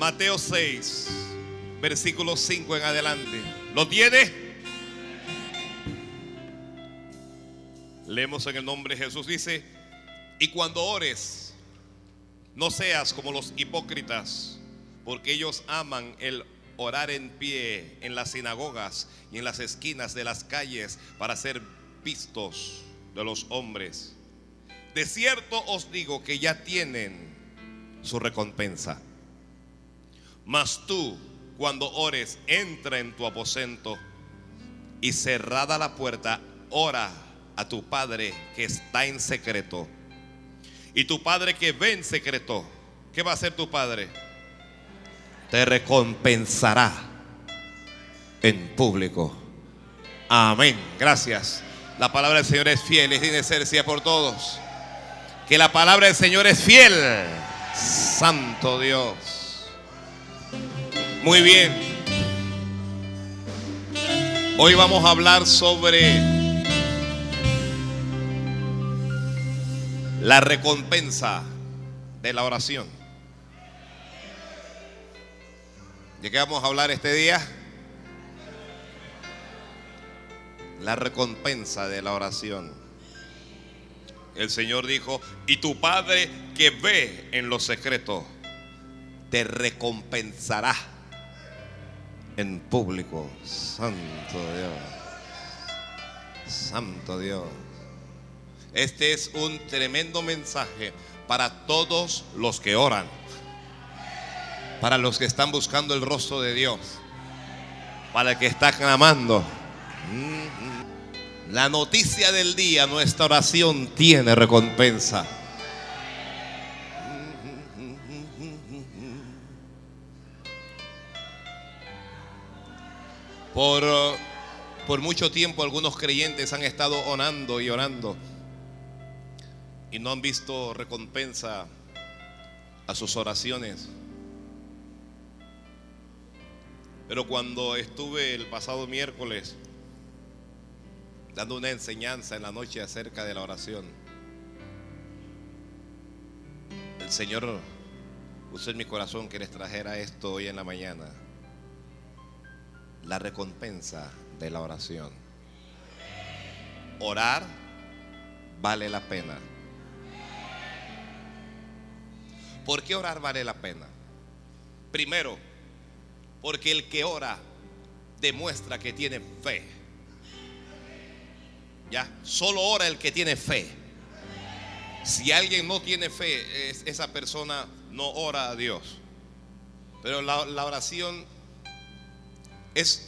Mateo 6, versículo 5 en adelante. ¿Lo tiene? Leemos en el nombre de Jesús. Dice, y cuando ores, no seas como los hipócritas, porque ellos aman el orar en pie en las sinagogas y en las esquinas de las calles para ser vistos de los hombres. De cierto os digo que ya tienen su recompensa. Mas tú, cuando ores, entra en tu aposento y cerrada la puerta, ora a tu Padre que está en secreto. Y tu Padre que ve en secreto, ¿qué va a hacer tu Padre? Te recompensará en público. Amén. Gracias. La palabra del Señor es fiel, es sea por todos. Que la palabra del Señor es fiel. Santo Dios. Muy bien. Hoy vamos a hablar sobre la recompensa de la oración. ¿De qué vamos a hablar este día? La recompensa de la oración. El Señor dijo, y tu Padre que ve en lo secreto, te recompensará en público. Santo Dios. Santo Dios. Este es un tremendo mensaje para todos los que oran. Para los que están buscando el rostro de Dios. Para el que está clamando. La noticia del día, nuestra oración tiene recompensa. Por, por mucho tiempo algunos creyentes han estado orando y orando y no han visto recompensa a sus oraciones. Pero cuando estuve el pasado miércoles dando una enseñanza en la noche acerca de la oración, el Señor puso en mi corazón que les trajera esto hoy en la mañana. La recompensa de la oración. Orar vale la pena. ¿Por qué orar vale la pena? Primero, porque el que ora demuestra que tiene fe. Ya, solo ora el que tiene fe. Si alguien no tiene fe, esa persona no ora a Dios. Pero la, oración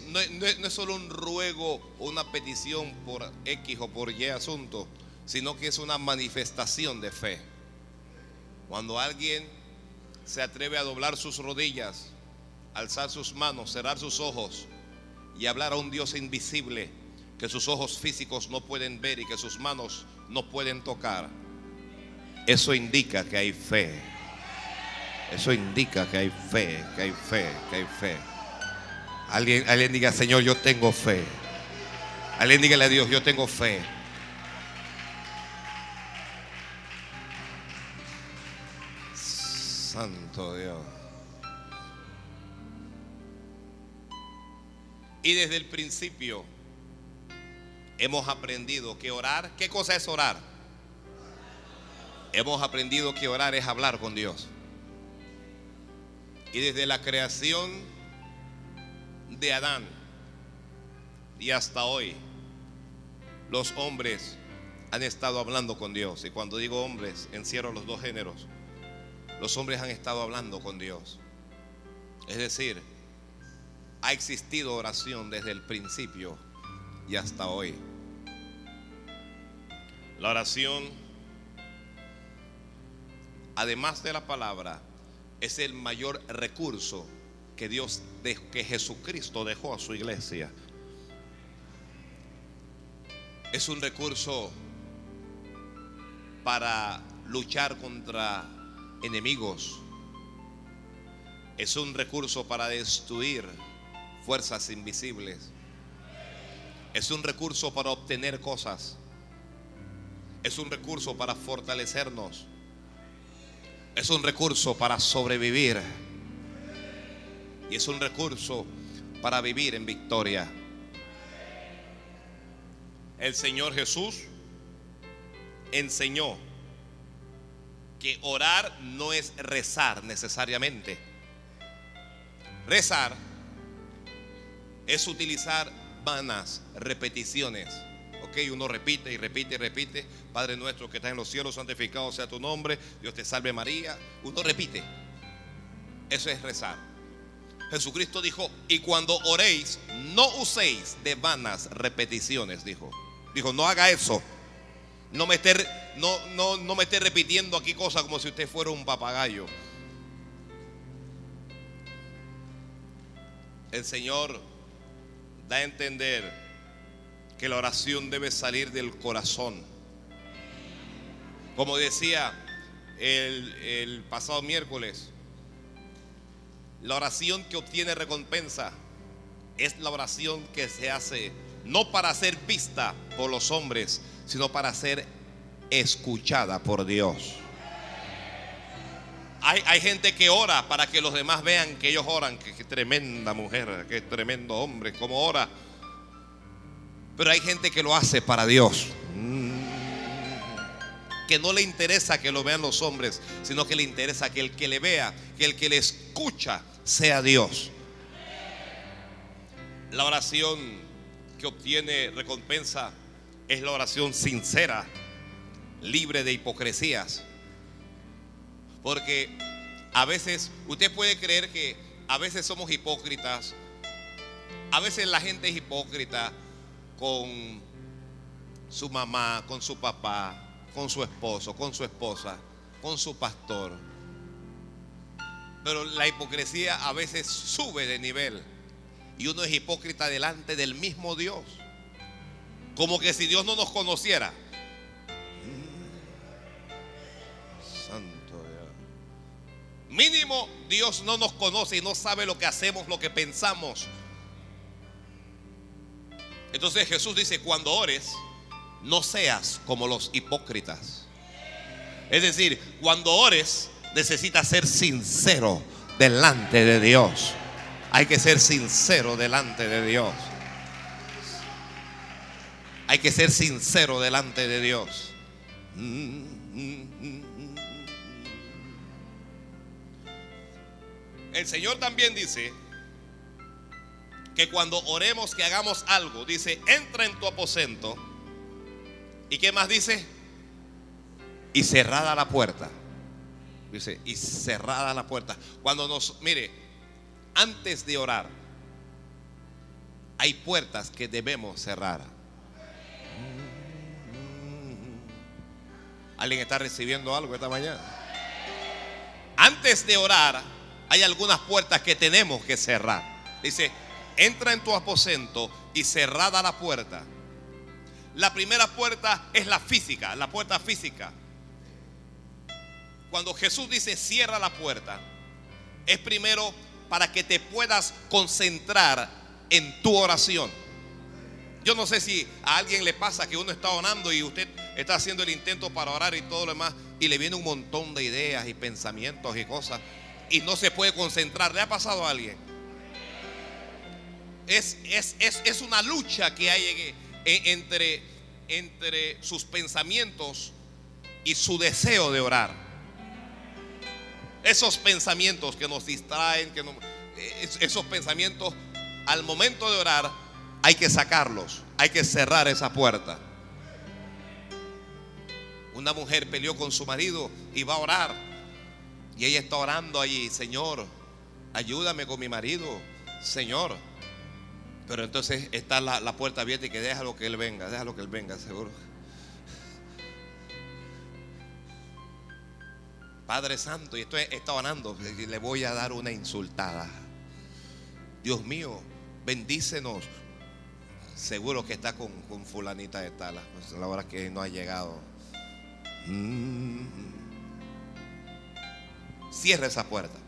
no, no es solo un ruego o una petición por X o por Y asunto, sino que es una manifestación de fe. Cuando alguien se atreve a doblar sus rodillas, alzar sus manos, cerrar sus ojos y hablar a un Dios invisible que sus ojos físicos no pueden ver y que sus manos no pueden tocar, eso indica que hay fe. Eso indica que hay fe, que hay fe, que hay fe. Alguien, alguien diga, Señor, yo tengo fe. Alguien dígale a Dios, yo tengo fe. Santo Dios. Y desde el principio hemos aprendido que orar, ¿qué cosa es orar? Hemos aprendido que orar es hablar con Dios. Y desde la creación de Adán y hasta hoy, los hombres han estado hablando con Dios. Y cuando digo hombres, encierro los dos géneros los hombres han estado hablando con Dios. Es decir, ha existido oración desde el principio y hasta hoy. La oración, además de la palabra, es el mayor recurso que Dios, que Jesucristo dejó a su iglesia. Es un recurso para luchar contra enemigos. Es un recurso para destruir fuerzas invisibles. Es un recurso para obtener cosas. Es un recurso para fortalecernos. Es un recurso para sobrevivir. Y es un recurso para vivir en victoria. El Señor Jesús enseñó que orar no es rezar necesariamente. Rezar es utilizar vanas repeticiones. Ok, uno repite y repite y repite. Padre nuestro que estás en los cielos, santificado sea tu nombre. Dios te salve María. Uno repite. Eso es rezar. Jesucristo dijo, y cuando oréis, no uséis de vanas repeticiones, dijo. Dijo, no haga eso. No me esté, no, no, no me esté repitiendo aquí cosas como si usted fuera un papagayo. El Señor da a entender que la oración debe salir del corazón. Como decía el, el pasado miércoles, la oración que obtiene recompensa es la oración que se hace no para ser vista por los hombres, sino para ser escuchada por Dios. Hay, hay, gente que ora para que los demás vean que ellos oran, que, tremenda mujer, que tremendo hombre, como ora. Pero hay gente que lo hace para Dios. Que no le interesa que lo vean los hombres, sino que le interesa que el que le vea, que el que le escucha sea Dios. La oración que obtiene recompensa es la oración sincera, libre de hipocresías. Porque a veces usted puede creer que a veces somos hipócritas. A veces la gente es hipócrita con su mamá, con su papá, con su esposo, con su esposa, con su pastor. Pero la hipocresía a veces sube de nivel. Y uno es hipócrita delante del mismo Dios. Como que si Dios no nos conociera. Santo Dios. Mínimo Dios no nos conoce y no sabe lo que hacemos, lo que pensamos. Entonces Jesús dice, cuando ores, no seas como los hipócritas. Es decir, cuando ores, necesitas ser sincero delante de Dios. Hay que ser sincero delante de Dios. Hay que ser sincero delante de Dios. El Señor también dice que cuando oremos que hagamos algo, dice, entra en tu aposento. ¿Y qué más dice? Y cerrada la puerta. Dice, y cerrada la puerta. Cuando nos, mire, antes de orar, hay puertas que debemos cerrar. ¿Alguien está recibiendo algo esta mañana? Antes de orar, hay algunas puertas que tenemos que cerrar. Dice, entra en tu aposento y cerrada la puerta. La primera puerta es la física, la puerta física. Cuando Jesús dice cierra la puerta, es primero para que te puedas concentrar en tu oración. Yo no sé si a alguien le pasa que uno está orando y usted está haciendo el intento para orar y todo lo demás y le viene un montón de ideas y pensamientos y cosas y no se puede concentrar. ¿Le ha pasado a alguien? Es, es, es, es una lucha que hay entre, entre sus pensamientos y su deseo de orar. Esos pensamientos que nos distraen, que no, esos pensamientos al momento de orar hay que sacarlos, hay que cerrar esa puerta. Una mujer peleó con su marido y va a orar. Y ella está orando allí, Señor, ayúdame con mi marido, Señor. Pero entonces está la, la puerta abierta y que déjalo que él venga, déjalo que él venga, seguro. Padre Santo, y estoy está orando, le voy a dar una insultada. Dios mío, bendícenos. Seguro que está con, con fulanita de tala. Pues la hora que no ha llegado. Mm. Cierra esa puerta.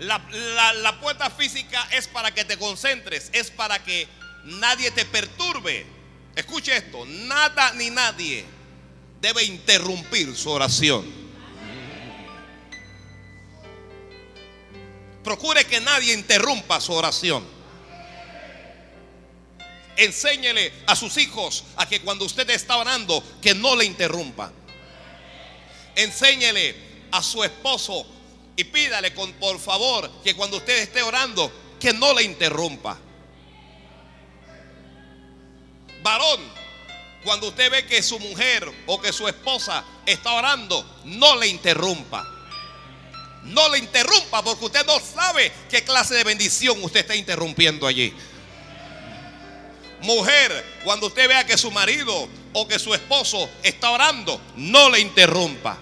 La, la, la, puerta física es para que te concentres, es para que nadie te perturbe. Escuche esto, nada ni nadie debe interrumpir su oración. Procure que nadie interrumpa su oración. Enséñele a sus hijos a que cuando usted está orando, que no le interrumpa. Enséñele a su esposo y pídale por favor que cuando usted esté orando, que no le interrumpa. Varón, cuando usted ve que su mujer o que su esposa está orando, no le interrumpa. No le interrumpa porque usted no sabe qué clase de bendición usted está interrumpiendo allí. Mujer, cuando usted vea que su marido o que su esposo está orando, no le interrumpa.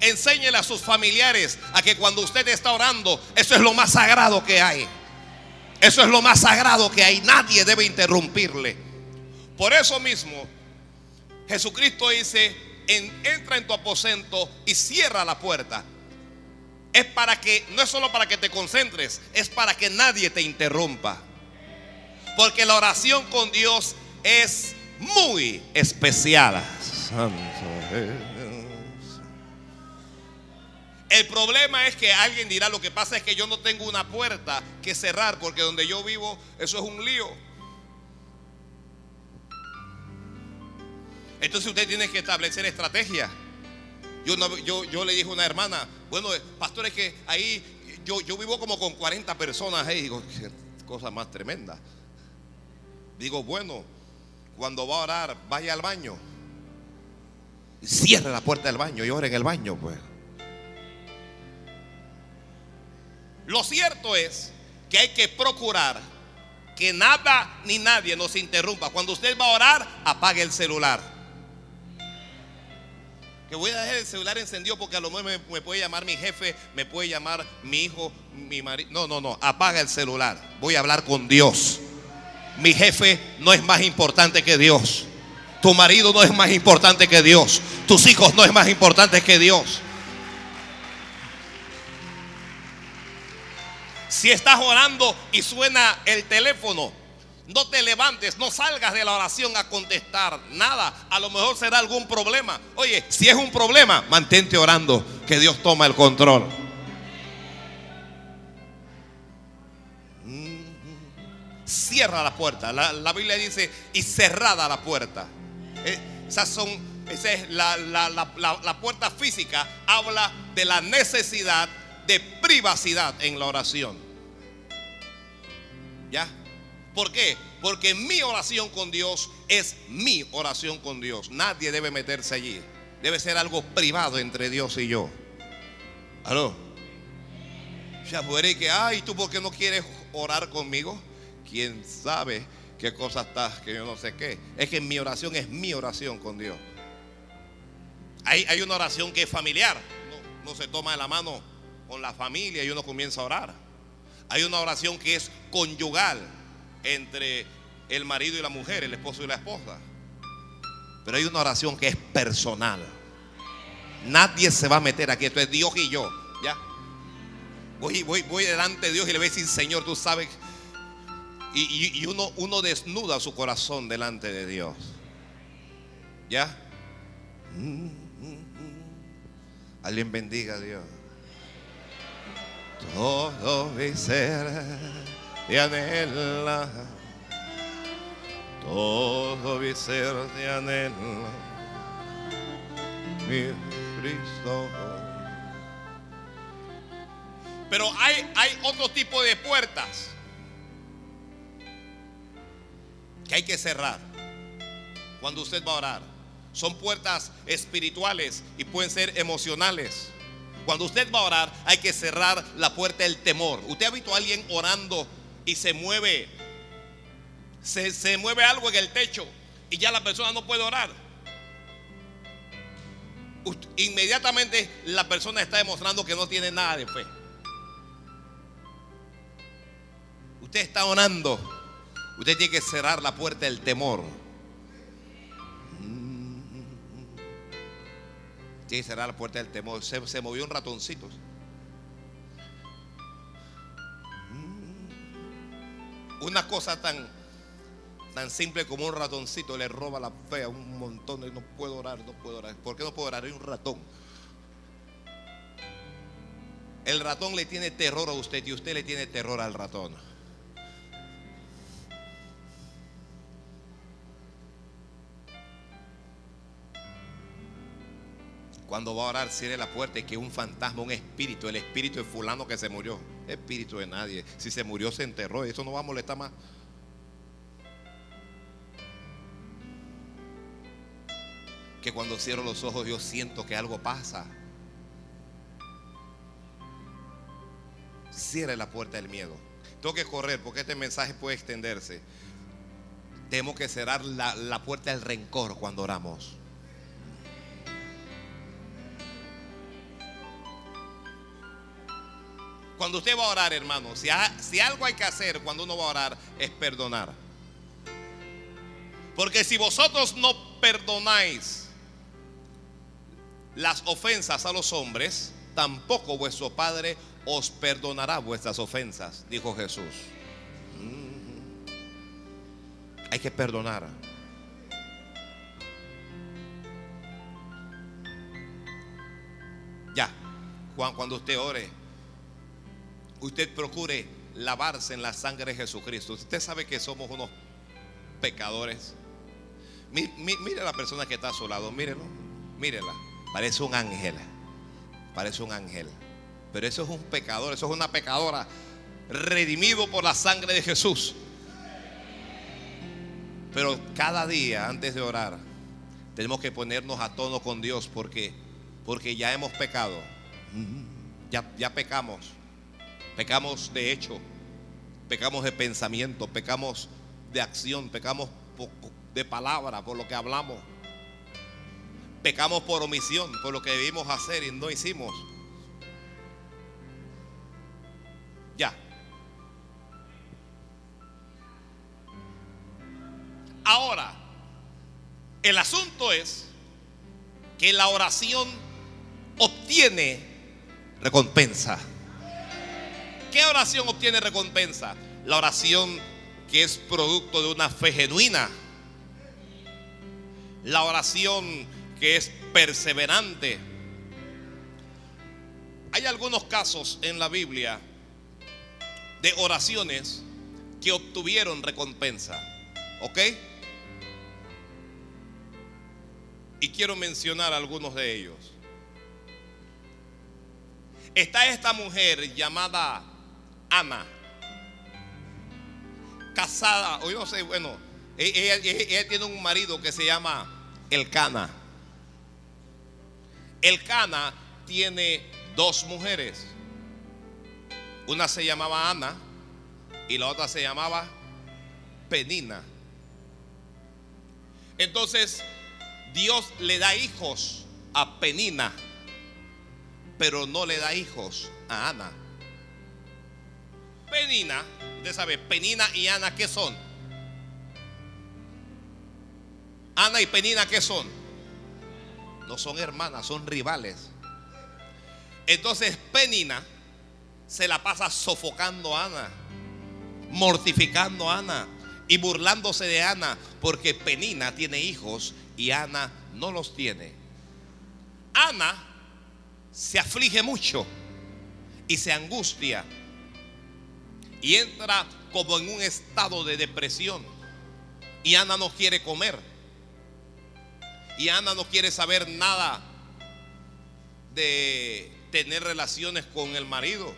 Enséñele a sus familiares a que cuando usted está orando, eso es lo más sagrado que hay. Eso es lo más sagrado que hay. Nadie debe interrumpirle. Por eso mismo, Jesucristo dice, entra en tu aposento y cierra la puerta. Es para que, no es solo para que te concentres, es para que nadie te interrumpa. Porque la oración con Dios es muy especial. El problema es que alguien dirá, lo que pasa es que yo no tengo una puerta que cerrar, porque donde yo vivo, eso es un lío. Entonces usted tiene que establecer estrategia. Yo, le dije a una hermana, bueno, pastor, es que ahí yo, vivo como con 40 personas ahí. Digo, cosa más tremenda. Digo, bueno, cuando va a orar, vaya al baño. Cierre la puerta del baño y ore en el baño, pues. Lo cierto es que hay que procurar que nada ni nadie nos interrumpa. Cuando usted va a orar, apague el celular. Que voy a dejar el celular encendido porque a lo mejor me, puede llamar mi jefe, me puede llamar mi hijo, mi marido. No, no, no, apaga el celular. Voy a hablar con Dios. Mi jefe no es más importante que Dios. Tu marido no es más importante que Dios. Tus hijos no es más importante que Dios. Si estás orando y suena el teléfono, no te levantes, no salgas de la oración a contestar nada. A lo mejor será algún problema. Oye, si es un problema, mantente orando, que Dios toma el control. Cierra la puerta. La, Biblia dice, y cerrada la puerta. Eh, esas son, esa es la, la puerta física. Habla de la necesidad de privacidad en la oración. ¿Ya? ¿Por qué? Porque mi oración con Dios es mi oración con Dios. Nadie debe meterse allí. Debe ser algo privado entre Dios y yo. ¿Aló? Ya puede que, ay, ¿tú por qué no quieres orar conmigo? ¿Quién sabe qué cosa estás que yo no sé qué? Es que mi oración es mi oración con Dios. Hay, hay una oración que es familiar. No, no se toma de la mano con la familia y uno comienza a orar. Hay una oración que es conyugal entre el marido y la mujer, el esposo y la esposa. Pero hay una oración que es personal. Nadie se va a meter aquí. Esto es Dios y yo. ¿Ya? Voy, voy, voy delante de Dios y le voy a decir, Señor, tú sabes. Y, uno, uno desnuda su corazón delante de Dios. ¿Ya? Alguien bendiga a Dios. Todo mi ser te anhela. Todo mi ser te anhela. Mi Cristo. Pero hay, hay otro tipo de puertas que hay que cerrar cuando usted va a orar. Son puertas espirituales y pueden ser emocionales. Cuando usted va a orar, hay que cerrar la puerta del temor. ¿Usted ha visto a alguien orando y se mueve? Se, mueve algo en el techo y ya la persona no puede orar. Inmediatamente la persona está demostrando que no tiene nada de fe. Usted está orando. Usted tiene que cerrar la puerta del temor. Tiene que cerrar la puerta del temor. Se, movió un ratoncito. Una cosa tan, tan simple como un ratoncito le roba la fe a un montón de no puedo orar, no puedo orar. ¿Por qué no puedo orar? Hay un ratón. El ratón le tiene terror a usted y usted le tiene terror al ratón. Cuando va a orar, cierre la puerta y que un fantasma, un espíritu, el espíritu de fulano que se murió. Espíritu de nadie. Si se murió, se enterró. Eso no va a molestar más. Que cuando cierro los ojos yo siento que algo pasa. Cierre la puerta del miedo. Tengo que correr porque este mensaje puede extenderse. Tenemos que cerrar la, la puerta del rencor cuando oramos. Cuando usted va a orar, hermano, si, algo hay que hacer cuando uno va a orar es perdonar. Porque si vosotros no perdonáis las ofensas a los hombres, tampoco vuestro Padre os perdonará vuestras ofensas, dijo Jesús. Mm. Hay que perdonar. Ya, Juan, cuando usted ore, usted procure lavarse en la sangre de Jesucristo. Usted sabe que somos unos pecadores. Mire a la persona que está a su lado, mírelo, mírela. Parece un ángel, parece un ángel. Pero eso es un pecador, eso es una pecadora redimido por la sangre de Jesús. Pero cada día antes de orar tenemos que ponernos a tono con Dios porque porque ya hemos pecado. Ya, ya pecamos. Pecamos de hecho, pecamos de pensamiento, pecamos de acción, pecamos de palabra por lo que hablamos. Pecamos por omisión, por lo que debimos hacer y no hicimos. Ya. Ahora, el asunto es que la oración obtiene recompensa. ¿Qué oración obtiene recompensa? La oración que es producto de una fe genuina. La oración que es perseverante. Hay algunos casos en la Biblia de oraciones que obtuvieron recompensa. ¿Ok? Y quiero mencionar algunos de ellos. Está esta mujer llamada Ana, casada, o yo no sé, bueno, e-, ella, tiene un marido que se llama Elcana. Elcana tiene dos mujeres. Una se llamaba Ana y la otra se llamaba Penina. Entonces, Dios le da hijos a Penina, pero no le da hijos a Ana. Penina, usted sabe, Penina y Ana, ¿qué son? Ana y Penina, ¿qué son? No son hermanas, son rivales. Entonces Penina se la pasa sofocando a Ana, mortificando a Ana y burlándose de Ana, porque Penina tiene hijos y Ana no los tiene. Ana se aflige mucho y se angustia y entra como en un estado de depresión. Y Ana no quiere comer. Y Ana no quiere saber nada de tener relaciones con el marido.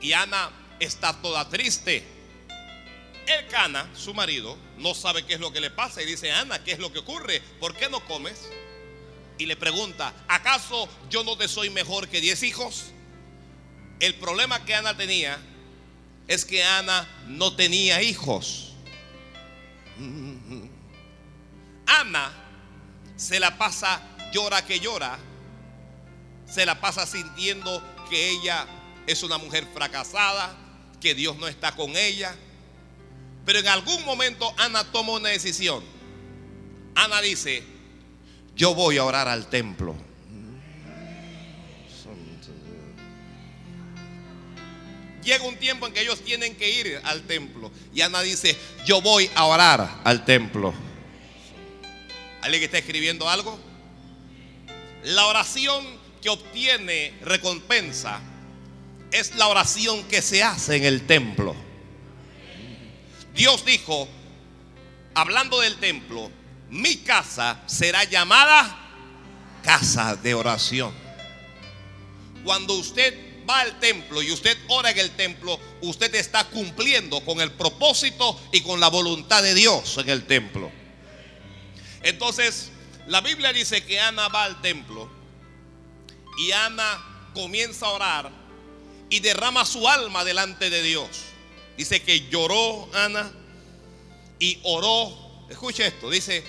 Y Ana está toda triste. El Cana, su marido, no sabe qué es lo que le pasa y dice, Ana, ¿qué es lo que ocurre? ¿Por qué no comes? Y le pregunta, ¿acaso yo no te soy mejor que diez hijos? El problema que Ana tenía es que Ana no tenía hijos. Ana se la pasa llora que llora. Se la pasa sintiendo que ella es una mujer fracasada, que Dios no está con ella. Pero en algún momento Ana toma una decisión. Ana dice, yo voy a orar al templo. Llega un tiempo en que ellos tienen que ir al templo. Y Ana dice, yo voy a orar al templo. ¿Alguien que está escribiendo algo? La oración que obtiene recompensa es la oración que se hace en el templo. Dios dijo, hablando del templo, mi casa será llamada casa de oración. Cuando usted va al templo y usted ora en el templo, usted está cumpliendo con el propósito y con la voluntad de Dios en el templo. Entonces, la Biblia dice que Ana va al templo y Ana comienza a orar y derrama su alma delante de Dios. Dice que lloró Ana y oró. Escuche esto, dice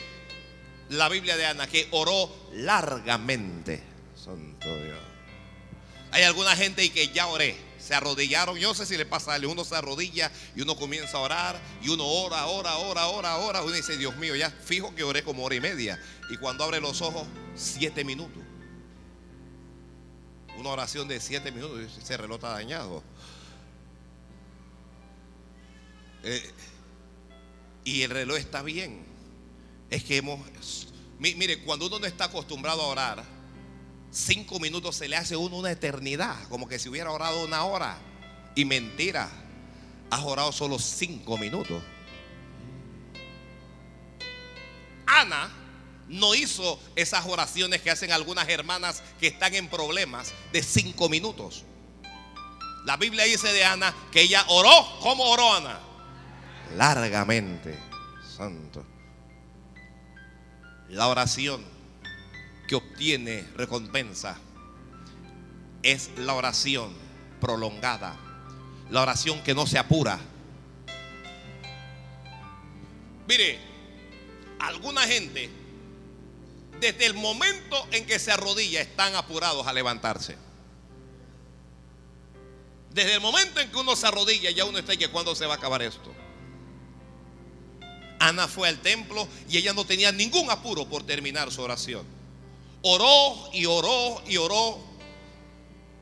la Biblia de Ana que oró largamente. Hay alguna gente que ya oré, se arrodillaron. Yo no sé si le pasa a alguien. Uno se arrodilla y uno comienza a orar y uno ora, ora, ora, ora, ora. Uno dice, Dios mío, ya fijo que oré como hora y media. Y cuando abre los ojos, siete minutos. Una oración de siete minutos, ese reloj está dañado. Eh, y el reloj está bien. Es que hemos... Mire, cuando uno no está acostumbrado a orar, cinco minutos se le hace uno una eternidad, como que si hubiera orado una hora. Y mentira, has orado solo cinco minutos. Ana no hizo esas oraciones que hacen algunas hermanas que están en problemas de cinco minutos. La Biblia dice de Ana que ella oró. ¿Cómo oró Ana? Largamente. Santo. La oración que obtiene recompensa es la oración prolongada. La oración que no se apura. Mire, alguna gente desde el momento en que se arrodilla están apurados a levantarse. Desde el momento en que uno se arrodilla ya uno está y que cuando se va a acabar esto. Ana fue al templo y ella no tenía ningún apuro por terminar su oración. Oró y oró y oró.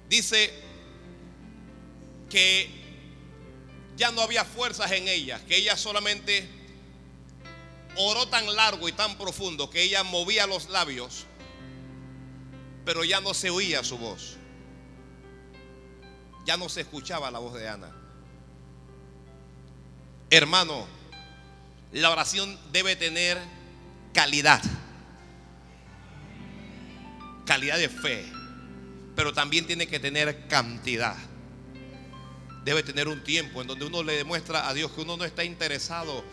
Dice que ya no había fuerzas en ella, que ella solamente oró tan largo y tan profundo que ella movía los labios, pero ya no se oía su voz. Ya no se escuchaba la voz de Ana. Hermano, la oración debe tener calidad. Calidad de fe. Pero también tiene que tener cantidad. Debe tener un tiempo en donde uno le demuestra a Dios que uno no está interesado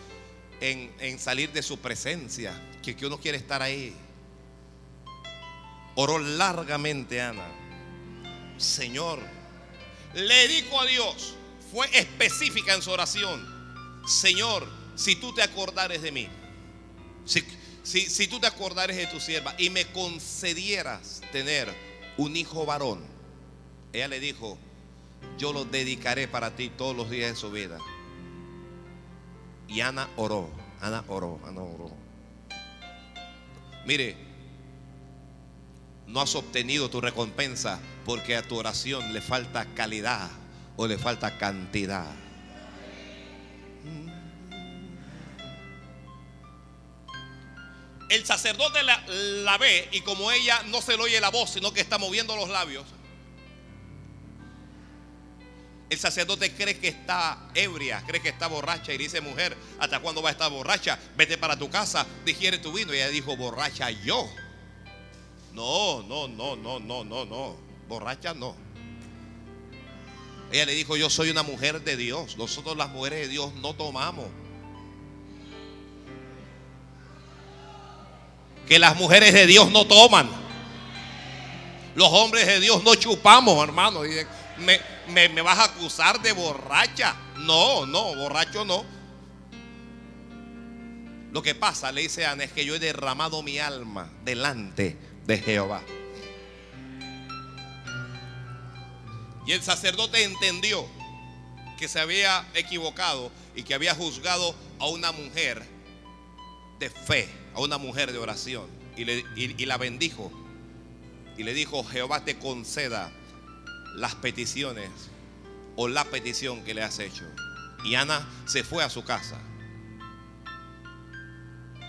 en, salir de su presencia, que, que uno quiere estar ahí. Oró largamente Ana. Señor, le dijo a Dios, fue específica en su oración. Señor, si tú te acordares de mí, si, si, tú te acordares de tu sierva y me concedieras tener un hijo varón, ella le dijo, yo lo dedicaré para ti todos los días de su vida. Y Ana oró, Ana oró, Ana oró. Mire, no has obtenido tu recompensa porque a tu oración le falta calidad o le falta cantidad. El sacerdote la, ve y como ella no se le oye la voz, sino que está moviendo los labios, el sacerdote cree que está ebria, cree que está borracha y dice, mujer, ¿hasta cuándo va a estar borracha? Vete para tu casa, digiere tu vino. Y ella dijo, borracha yo. No, no, no, no, no, no, no. Borracha no. Ella le dijo, yo soy una mujer de Dios. Nosotros las mujeres de Dios no tomamos. Que las mujeres de Dios no toman. Los hombres de Dios no chupamos, hermano. Me, me, vas a acusar de borracha. No, no, borracho no. Lo que pasa, le dice Ana, es que yo he derramado mi alma delante de Jehová. Y el sacerdote entendió que se había equivocado y que había juzgado a una mujer de fe, a una mujer de oración. Y, le, la bendijo. Y le dijo, Jehová te conceda las peticiones o la petición que le has hecho. Y Ana se fue a su casa.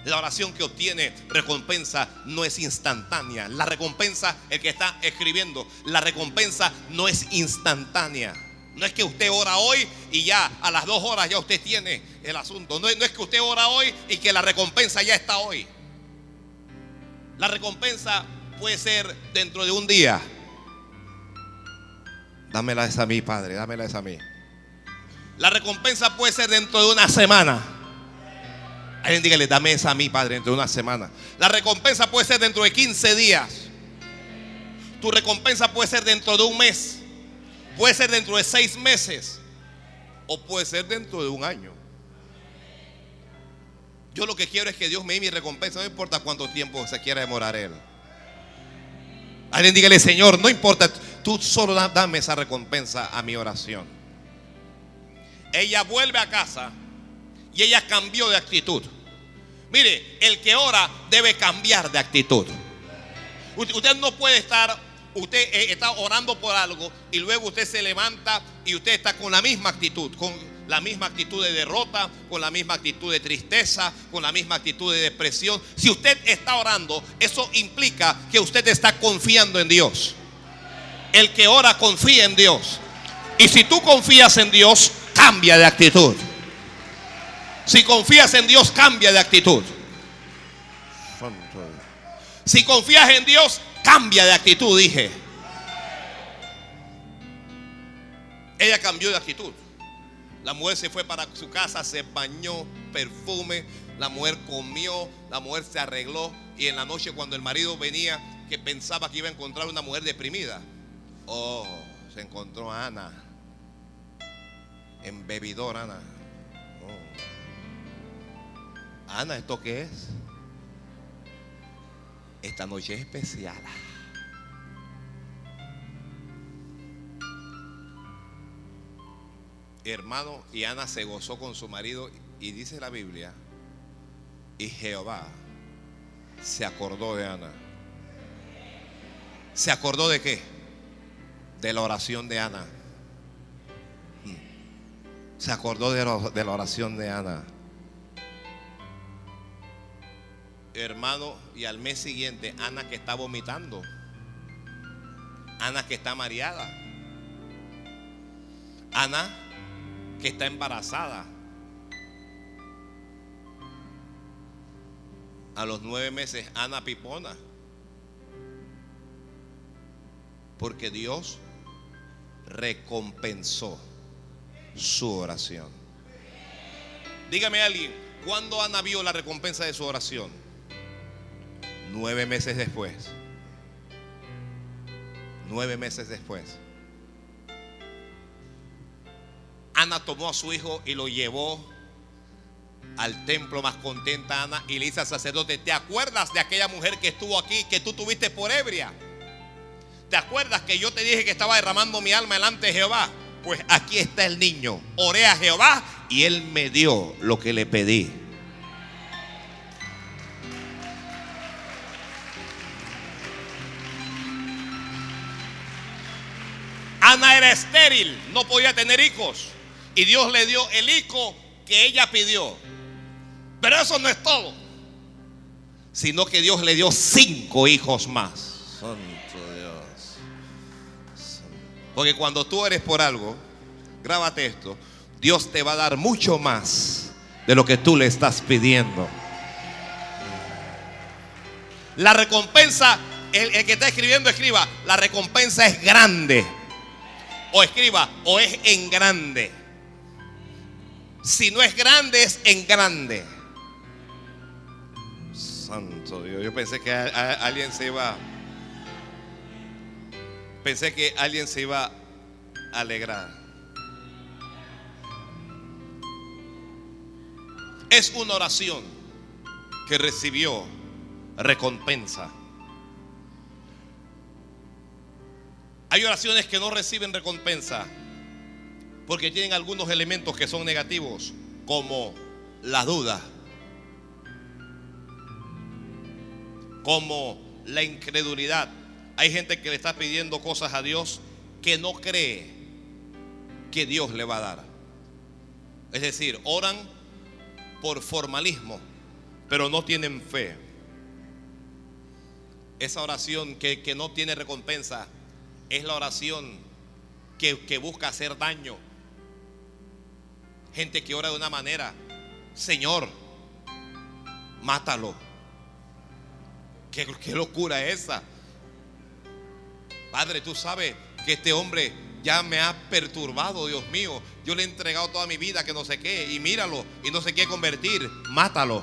La oración que obtiene recompensa no es instantánea. La recompensa, el que está escribiendo, la recompensa no es instantánea. No es que usted ora hoy y ya a las dos horas ya usted tiene el asunto. No no es que usted ora hoy y que la recompensa ya está hoy. La recompensa puede ser dentro de un día. Dámela esa a mí, Padre, dámela esa a mí. La recompensa puede ser dentro de una semana. Alguien dígale, dame esa a mí, Padre, dentro de una semana. La recompensa puede ser dentro de 15 días. Tu recompensa puede ser dentro de un mes. Puede ser dentro de seis meses. O puede ser dentro de un año. Yo lo que quiero es que Dios me dé mi recompensa. No importa cuánto tiempo se quiera demorar Él. Alguien dígale, Señor, no importa. Tú solo dame esa recompensa a mi oración. Ella vuelve a casa y ella cambió de actitud. Mire, el que ora debe cambiar de actitud. Usted no puede estar, usted eh, está orando por algo y luego usted se levanta y usted está con la misma actitud, con la misma actitud de derrota, con la misma actitud de tristeza, con la misma actitud de depresión. Si usted está orando, eso implica que usted está confiando en Dios. El que ora confía en Dios. Y si tú confías en Dios, cambia de actitud. Si confías en Dios, cambia de actitud. Si confías en Dios, cambia de actitud, dije. Ella cambió de actitud. La mujer se fue para su casa, se bañó, perfume, la mujer comió, la mujer se arregló y en la noche cuando el marido venía que pensaba que iba a encontrar una mujer deprimida, oh, se encontró a Ana, embebidora Ana. Ana, ¿esto qué es? Esta noche es especial. Hermano, y Ana se gozó con su marido y dice la Biblia, y Jehová se acordó de Ana. ¿Se acordó de qué? De la oración de Ana. Hmm. Se acordó de de la oración de Ana. Hermano, y al mes siguiente, Ana que está vomitando. Ana que está mareada. Ana que está embarazada. A los nueve meses, Ana pipona. Porque Dios recompensó su oración. Dígame alguien, ¿cuándo Ana vio la recompensa de su oración? Nueve meses después. Nueve meses después. Ana tomó a su hijo y lo llevó al templo más contenta Ana y le dice al sacerdote, ¿te acuerdas de aquella mujer que estuvo aquí que tú tuviste por ebria? ¿Te acuerdas que yo te dije que estaba derramando mi alma delante de Jehová? Pues aquí está el niño. Oré a Jehová y él me dio lo que le pedí. Ana era estéril, no podía tener hijos. Y Dios le dio el hijo que ella pidió. Pero eso no es todo. Sino que Dios le dio cinco hijos más. Santo Dios. Porque cuando tú eres por algo, grábate esto. Dios te va a dar mucho más de lo que tú le estás pidiendo. La recompensa, el, el que está escribiendo, escriba, la recompensa es grande. O escriba, o es en grande. Si no es grande, es en grande. Santo Dios, yo pensé que alguien se iba. Pensé que alguien se iba a alegrar. Es una oración que recibió recompensa. Hay oraciones que no reciben recompensa porque tienen algunos elementos que son negativos, como la duda, como la incredulidad. Hay gente que le está pidiendo cosas a Dios que no cree que Dios le va a dar. Es decir, oran por formalismo, pero no tienen fe. Esa oración que, que no tiene recompensa es la oración que, busca hacer daño. Gente que ora de una manera, Señor, mátalo. ¿Qué, qué locura es esa? Padre, tú sabes que este hombre ya me ha perturbado, Dios mío. Yo le he entregado toda mi vida, que no sé qué, y míralo, y no se quiere convertir, mátalo.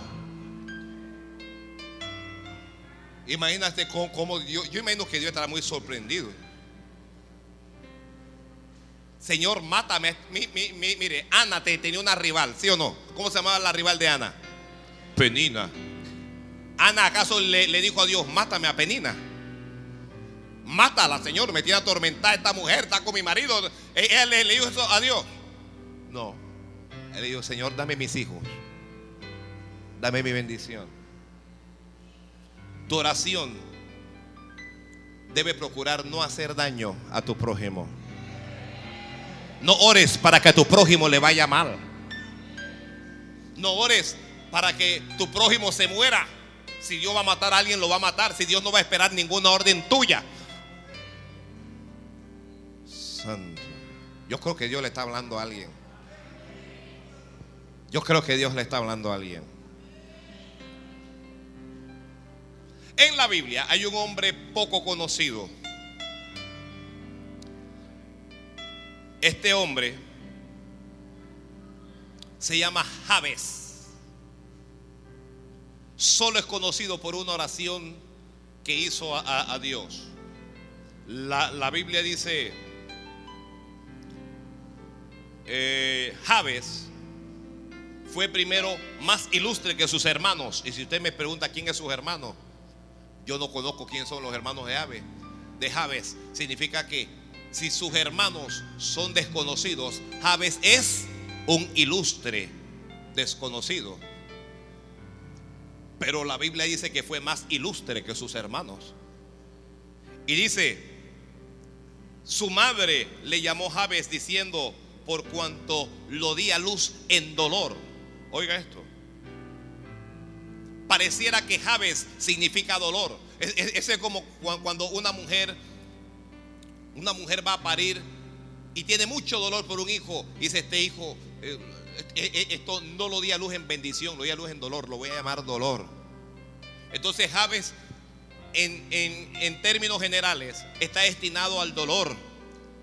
Imagínate cómo, Dios, yo imagino que Dios estará muy sorprendido. Señor, mátame. mire, Ana te, tenía una rival, ¿sí o no? ¿Cómo se llamaba la rival de Ana? Penina. Ana, ¿acaso le, le dijo a Dios, mátame a Penina? Mátala, Señor, me tiene atormentada esta mujer, está con mi marido. Él le, dijo eso a Dios. No. Él le dijo, Señor, dame mis hijos. Dame mi bendición. Tu oración debe procurar no hacer daño a tu prójimo. No ores para que a tu prójimo le vaya mal. No ores para que tu prójimo se muera. Si Dios va a matar a alguien, lo va a matar. Si Dios no va a esperar ninguna orden tuya. Santo. Yo creo que Dios le está hablando a alguien. Yo creo que Dios le está hablando a alguien. En la Biblia hay un hombre poco conocido. Este hombre se llama Javes. Solo es conocido por una oración que hizo a, Dios. La, la Biblia dice, eh, Javes fue primero más ilustre que sus hermanos. Y si usted me pregunta quién es sus hermanos, yo no conozco quién son los hermanos de Javes. De Javes significa que si sus hermanos son desconocidos, Javes es un ilustre desconocido. Pero la Biblia dice que fue más ilustre que sus hermanos. Y dice, su madre le llamó Javes diciendo, por cuanto lo di a luz en dolor. Oiga esto. Pareciera que Javes significa dolor. Ese es como cuando una mujer, una mujer va a parir y tiene mucho dolor por un hijo. Y dice, este hijo, eh, eh, eh, esto no lo di a luz en bendición, lo di a luz en dolor, lo voy a llamar dolor. Entonces Javes, en, en términos generales, está destinado al dolor.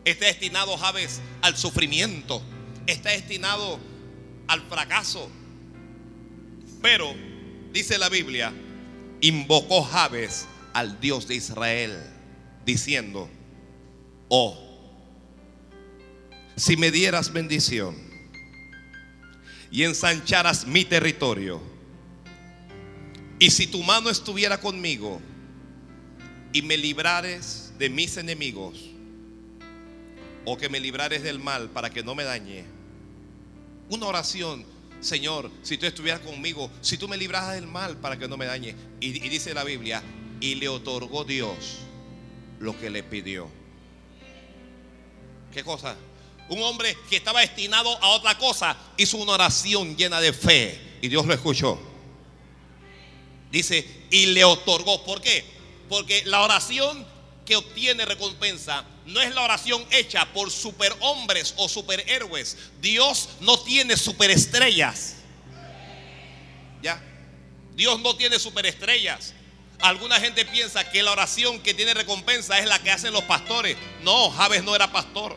Está destinado, Javes, al sufrimiento. Está destinado al fracaso. Pero, dice la Biblia, invocó Javes al Dios de Israel, diciendo, oh, si me dieras bendición y ensancharas mi territorio, y si tu mano estuviera conmigo y me librares de mis enemigos, o que me librares del mal para que no me dañe. Una oración, Señor, si tú estuvieras conmigo, si tú me libras del mal para que no me dañe. Y dice la Biblia, y le otorgó Dios lo que le pidió. ¿Qué cosa? Un hombre que estaba destinado a otra cosa hizo una oración llena de fe y Dios lo escuchó. Dice, y le otorgó. ¿Por qué? Porque la oración que obtiene recompensa no es la oración hecha por superhombres o superhéroes. Dios no tiene superestrellas. ¿Ya? Dios no tiene superestrellas. Alguna gente piensa que la oración que tiene recompensa es la que hacen los pastores. No, Javes no era pastor.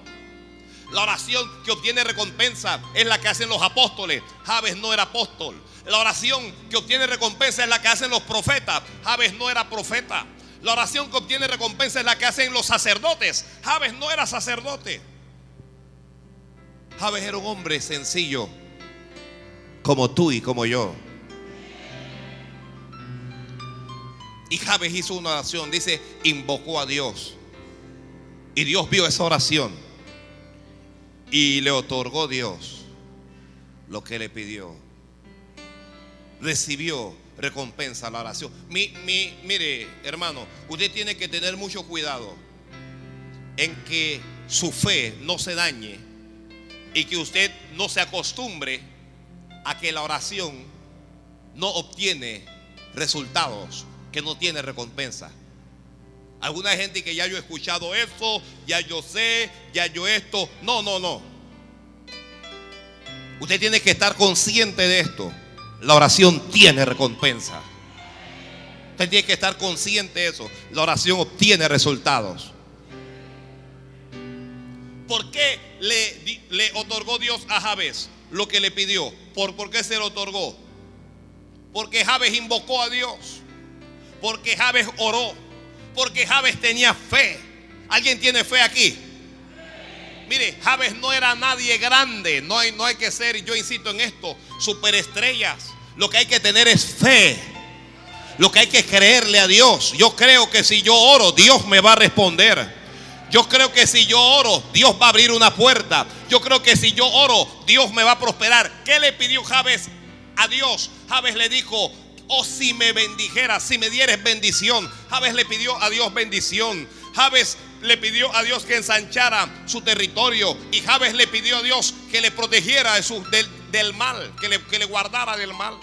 La oración que obtiene recompensa es la que hacen los apóstoles. Javes no era apóstol. La oración que obtiene recompensa es la que hacen los profetas. Javes no era profeta. La oración que obtiene recompensa es la que hacen los sacerdotes. Javes no era sacerdote. Javes era un hombre sencillo, como tú y como yo. Y Javes hizo una oración, dice, invocó a Dios. Y Dios vio esa oración. Y le otorgó Dios lo que le pidió. Recibió recompensa la oración. Mi, mire, hermano, usted tiene que tener mucho cuidado en que su fe no se dañe y que usted no se acostumbre a que la oración no obtiene resultados, que no tiene recompensa. Alguna gente que ya yo he escuchado eso, ya yo sé, ya yo esto. No, no, no. Usted tiene que estar consciente de esto. La oración tiene recompensa. Usted tiene que estar consciente de eso. La oración obtiene resultados. ¿Por qué le, otorgó Dios a Jabes lo que le pidió? ¿Por, ¿Por qué se lo otorgó? Porque Jabes invocó a Dios. Porque Jabes oró. Porque Jabes tenía fe. ¿Alguien tiene fe aquí? Mire, Jabes no era nadie grande. No hay, no hay que ser, yo insisto en esto, superestrellas. Lo que hay que tener es fe. Lo que hay que creerle a Dios. Yo creo que si yo oro, Dios me va a responder. Yo creo que si yo oro, Dios va a abrir una puerta. Yo creo que si yo oro, Dios me va a prosperar. ¿Qué le pidió Jabes a Dios? Jabes le dijo, oh si me bendijeras, si me dieres bendición. Jabes le pidió a Dios bendición. Jabes le pidió a Dios que ensanchara su territorio. Y Jabes le pidió a Dios que le protegiera del, mal, que le, que le guardara del mal.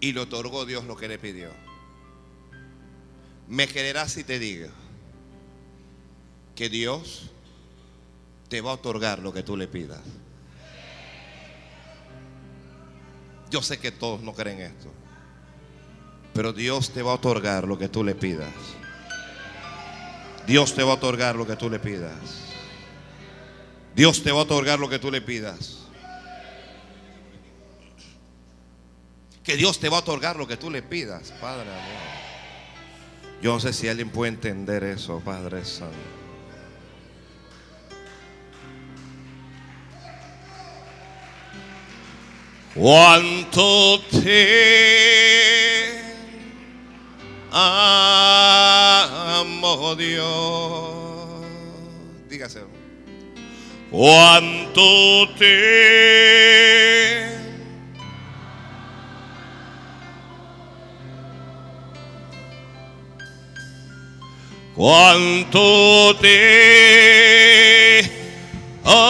Y le otorgó Dios lo que le pidió. Me quererás si te digo que Dios te va a otorgar lo que tú le pidas. Yo sé que todos no creen esto. Pero Dios te va a otorgar lo que tú le pidas. Dios te va a otorgar lo que tú le pidas. Dios te va a otorgar lo que tú le pidas. Que Dios te va a otorgar lo que tú le pidas, Padre amor. Yo no sé si alguien puede entender eso, Padre Santo. Cuánto te amo Dios. Dígase. Cuánto te cuánto te amo,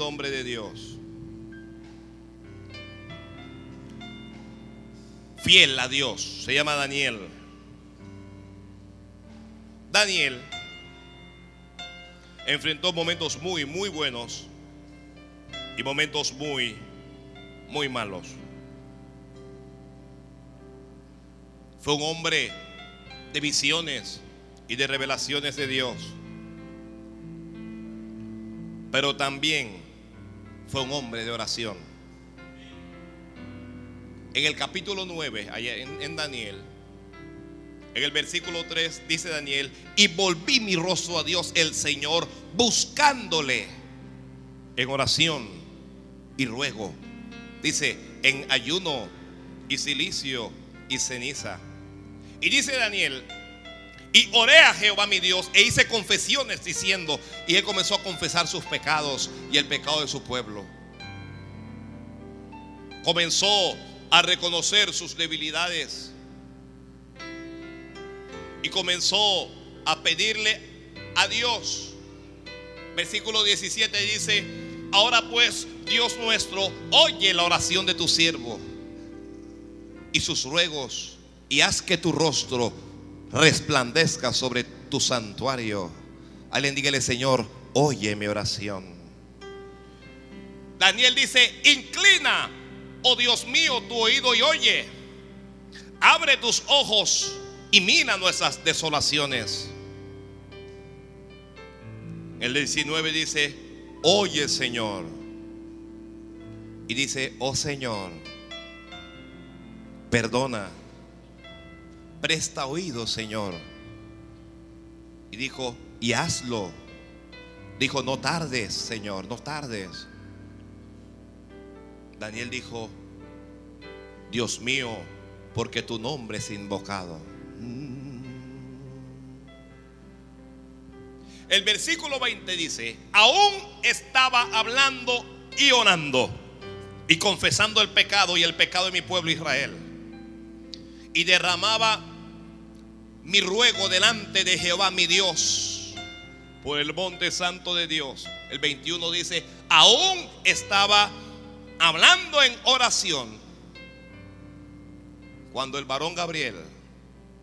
hombre de Dios fiel a Dios. Se llama Daniel. Daniel enfrentó momentos muy, muy buenos y momentos muy, muy malos. Fue un hombre de visiones y de revelaciones de Dios. Pero también fue un hombre de oración en el capítulo 9, allá en, Daniel, en el versículo 3 dice Daniel, y volví mi rostro a Dios el Señor buscándole en oración y ruego. Dice, en ayuno y silicio y ceniza. Y dice Daniel, y oré a Jehová mi Dios e hice confesiones diciendo, y él comenzó a confesar sus pecados y el pecado de su pueblo. Comenzó a reconocer sus debilidades y comenzó a pedirle a Dios. Versículo 17 dice, ahora pues Dios nuestro, oye la oración de tu siervo y sus ruegos y haz que tu rostro resplandezca sobre tu santuario. Alguien dígale, Señor, oye mi oración. Daniel dice, inclina oh Dios mío, tu oído y oye. Abre tus ojos y mira nuestras desolaciones. El 19 dice, oye Señor. Y dice, oh Señor, perdona, presta oído Señor. Y dijo, y hazlo. Dijo, no tardes Señor, no tardes. Daniel dijo, Dios mío, porque tu nombre es invocado. El versículo 20 dice, aún estaba hablando y orando y confesando el pecado y el pecado de mi pueblo Israel. Y derramaba mi ruego delante de Jehová mi Dios por el monte santo de Dios. El 21 dice, aún estaba hablando en oración cuando el varón Gabriel,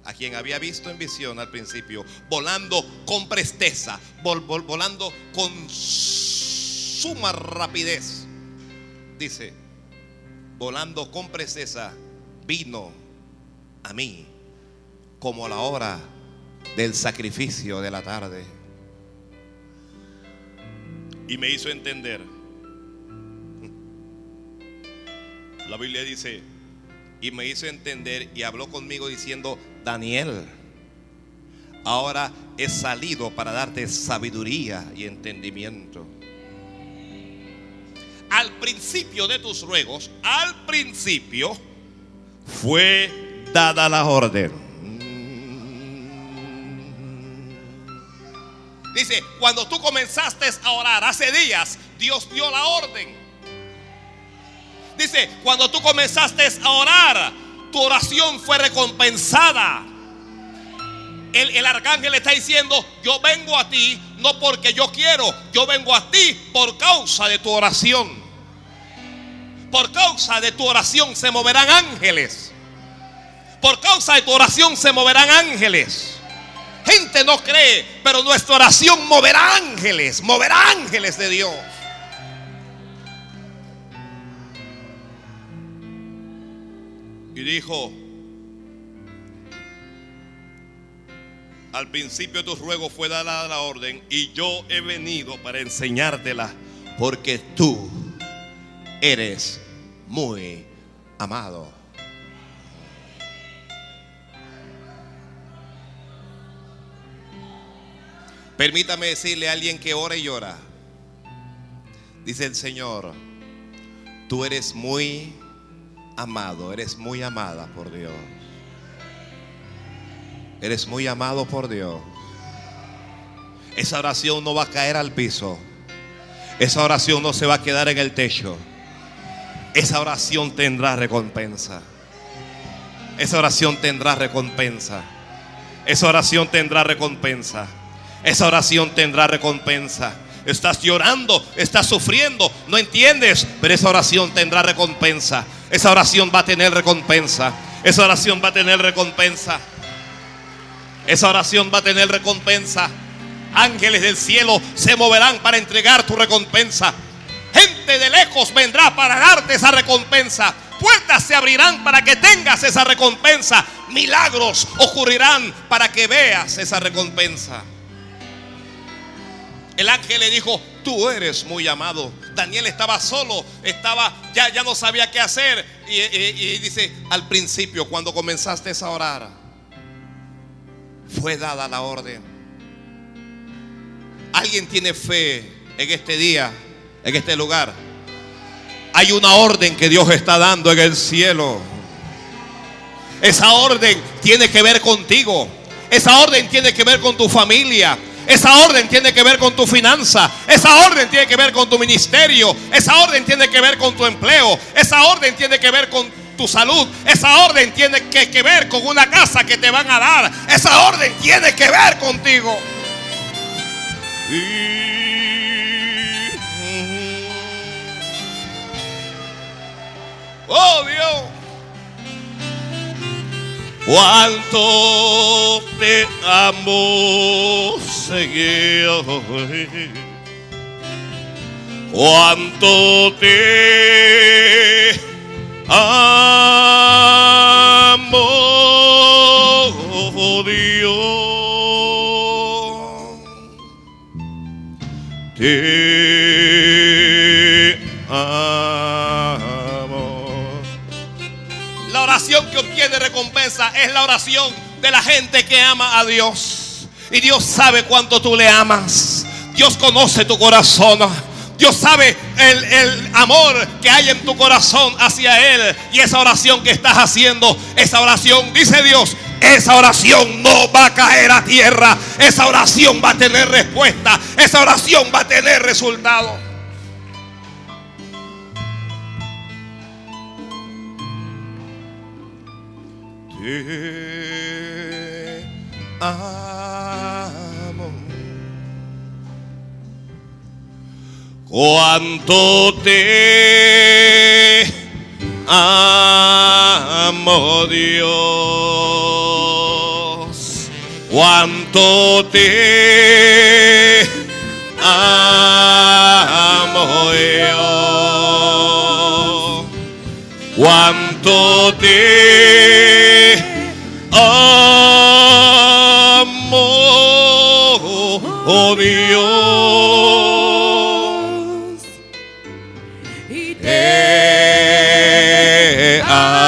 a quien había visto en visión al principio, volando con presteza, volando con suma rapidez, dice, volando con presteza, vino a mí como la hora del sacrificio de la tarde. Y me hizo entender. La Biblia dice, y me hizo entender y habló conmigo diciendo, Daniel, ahora he salido para darte sabiduría y entendimiento. Al principio de tus ruegos, al principio fue dada la orden. Dice, cuando tú comenzaste a orar hace días, Dios dio la orden. Dice, cuando tú comenzaste a orar, tu oración fue recompensada. El, el, arcángel está diciendo, yo vengo a ti no porque yo quiero, yo vengo a ti por causa de tu oración. Por causa de tu oración se moverán ángeles. Por causa de tu oración se moverán ángeles. Gente no cree, pero nuestra oración moverá ángeles, moverá ángeles de Dios. Y dijo, al principio de tus ruegos fue dada la orden y yo he venido para enseñártela porque tú eres muy amado. Permítame decirle a alguien que ora y llora. Dice el Señor, tú eres muy amado, eres muy amada por Dios. Eres muy amado por Dios. Esa oración no va a caer al piso. Esa oración no se va a quedar en el techo. Esa oración tendrá recompensa. Esa oración tendrá recompensa. Esa oración tendrá recompensa. Esa oración tendrá recompensa. Estás llorando, estás sufriendo, no entiendes, pero esa oración tendrá recompensa. Esa oración va a tener recompensa. Esa oración va a tener recompensa. Esa oración va a tener recompensa. Ángeles del cielo se moverán para entregar tu recompensa. Gente de lejos vendrá para darte esa recompensa. Puertas se abrirán para que tengas esa recompensa. Milagros ocurrirán para que veas esa recompensa. El ángel le dijo, tú eres muy amado. Daniel estaba solo, estaba, ya, ya no sabía qué hacer. Y, y dice, al principio, cuando comenzaste a orar, fue dada la orden. Alguien tiene fe en este día, en este lugar. Hay una orden que Dios está dando en el cielo. Esa orden tiene que ver contigo. Esa orden tiene que ver con tu familia. Esa orden tiene que ver con tu finanza. Esa orden tiene que ver con tu ministerio. Esa orden tiene que ver con tu empleo. Esa orden tiene que ver con tu salud. Esa orden tiene que, que ver con una casa que te van a dar. Esa orden tiene que ver contigo. Oh Dios. Cuánto te amo, Señor. Cuánto te amo, Dios. Te amo. Que obtiene recompensa es la oración de la gente que ama a Dios. Y Dios sabe cuánto tú le amas. Dios conoce tu corazón. Dios sabe el, el, amor que hay en tu corazón hacia Él. Y esa oración que estás haciendo, esa oración, dice Dios, esa oración no va a caer a tierra. Esa oración va a tener respuesta. Esa oración va a tener resultado. Te amo. Cuánto te amo, Dios. Cuánto te amo, Dios. Cuánto te oh Dios. Y te amo.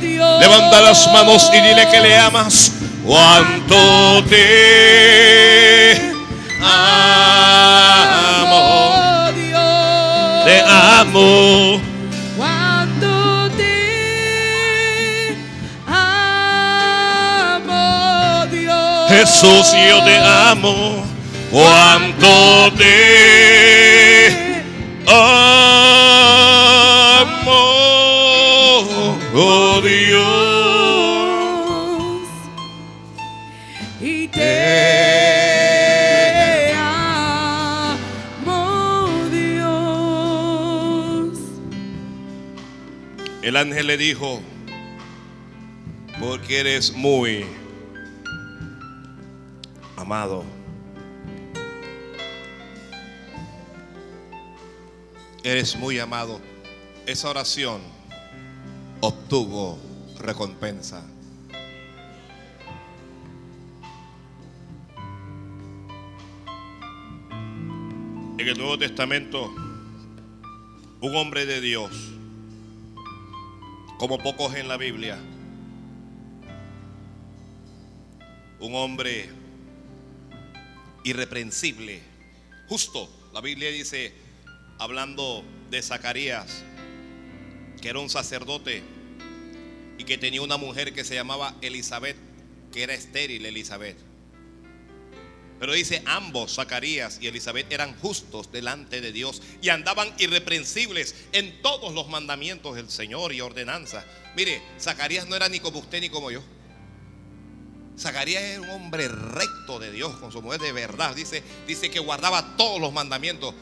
Dios. Levanta las manos y dile que le amas. Cuánto te amo. Te amo. Jesús, yo te amo. Cuánto te amo. Oh Dios. Y te amo, Dios. El ángel le dijo, porque eres muy amado. Eres muy amado. Esa oración obtuvo recompensa. En el Nuevo Testamento, un hombre de Dios como pocos en la Biblia. Un hombre irreprensible, justo. La Biblia dice, hablando de Zacarías, que era un sacerdote y que tenía una mujer que se llamaba Elizabeth, que era estéril Elizabeth. Pero dice, ambos, Zacarías y Elizabeth, eran justos delante de Dios y andaban irreprensibles en todos los mandamientos del Señor y ordenanzas. Mire, Zacarías no era ni como usted ni como yo. Zacarías era un hombre recto de Dios con su mujer de verdad. Dice, dice que guardaba todos los mandamientos.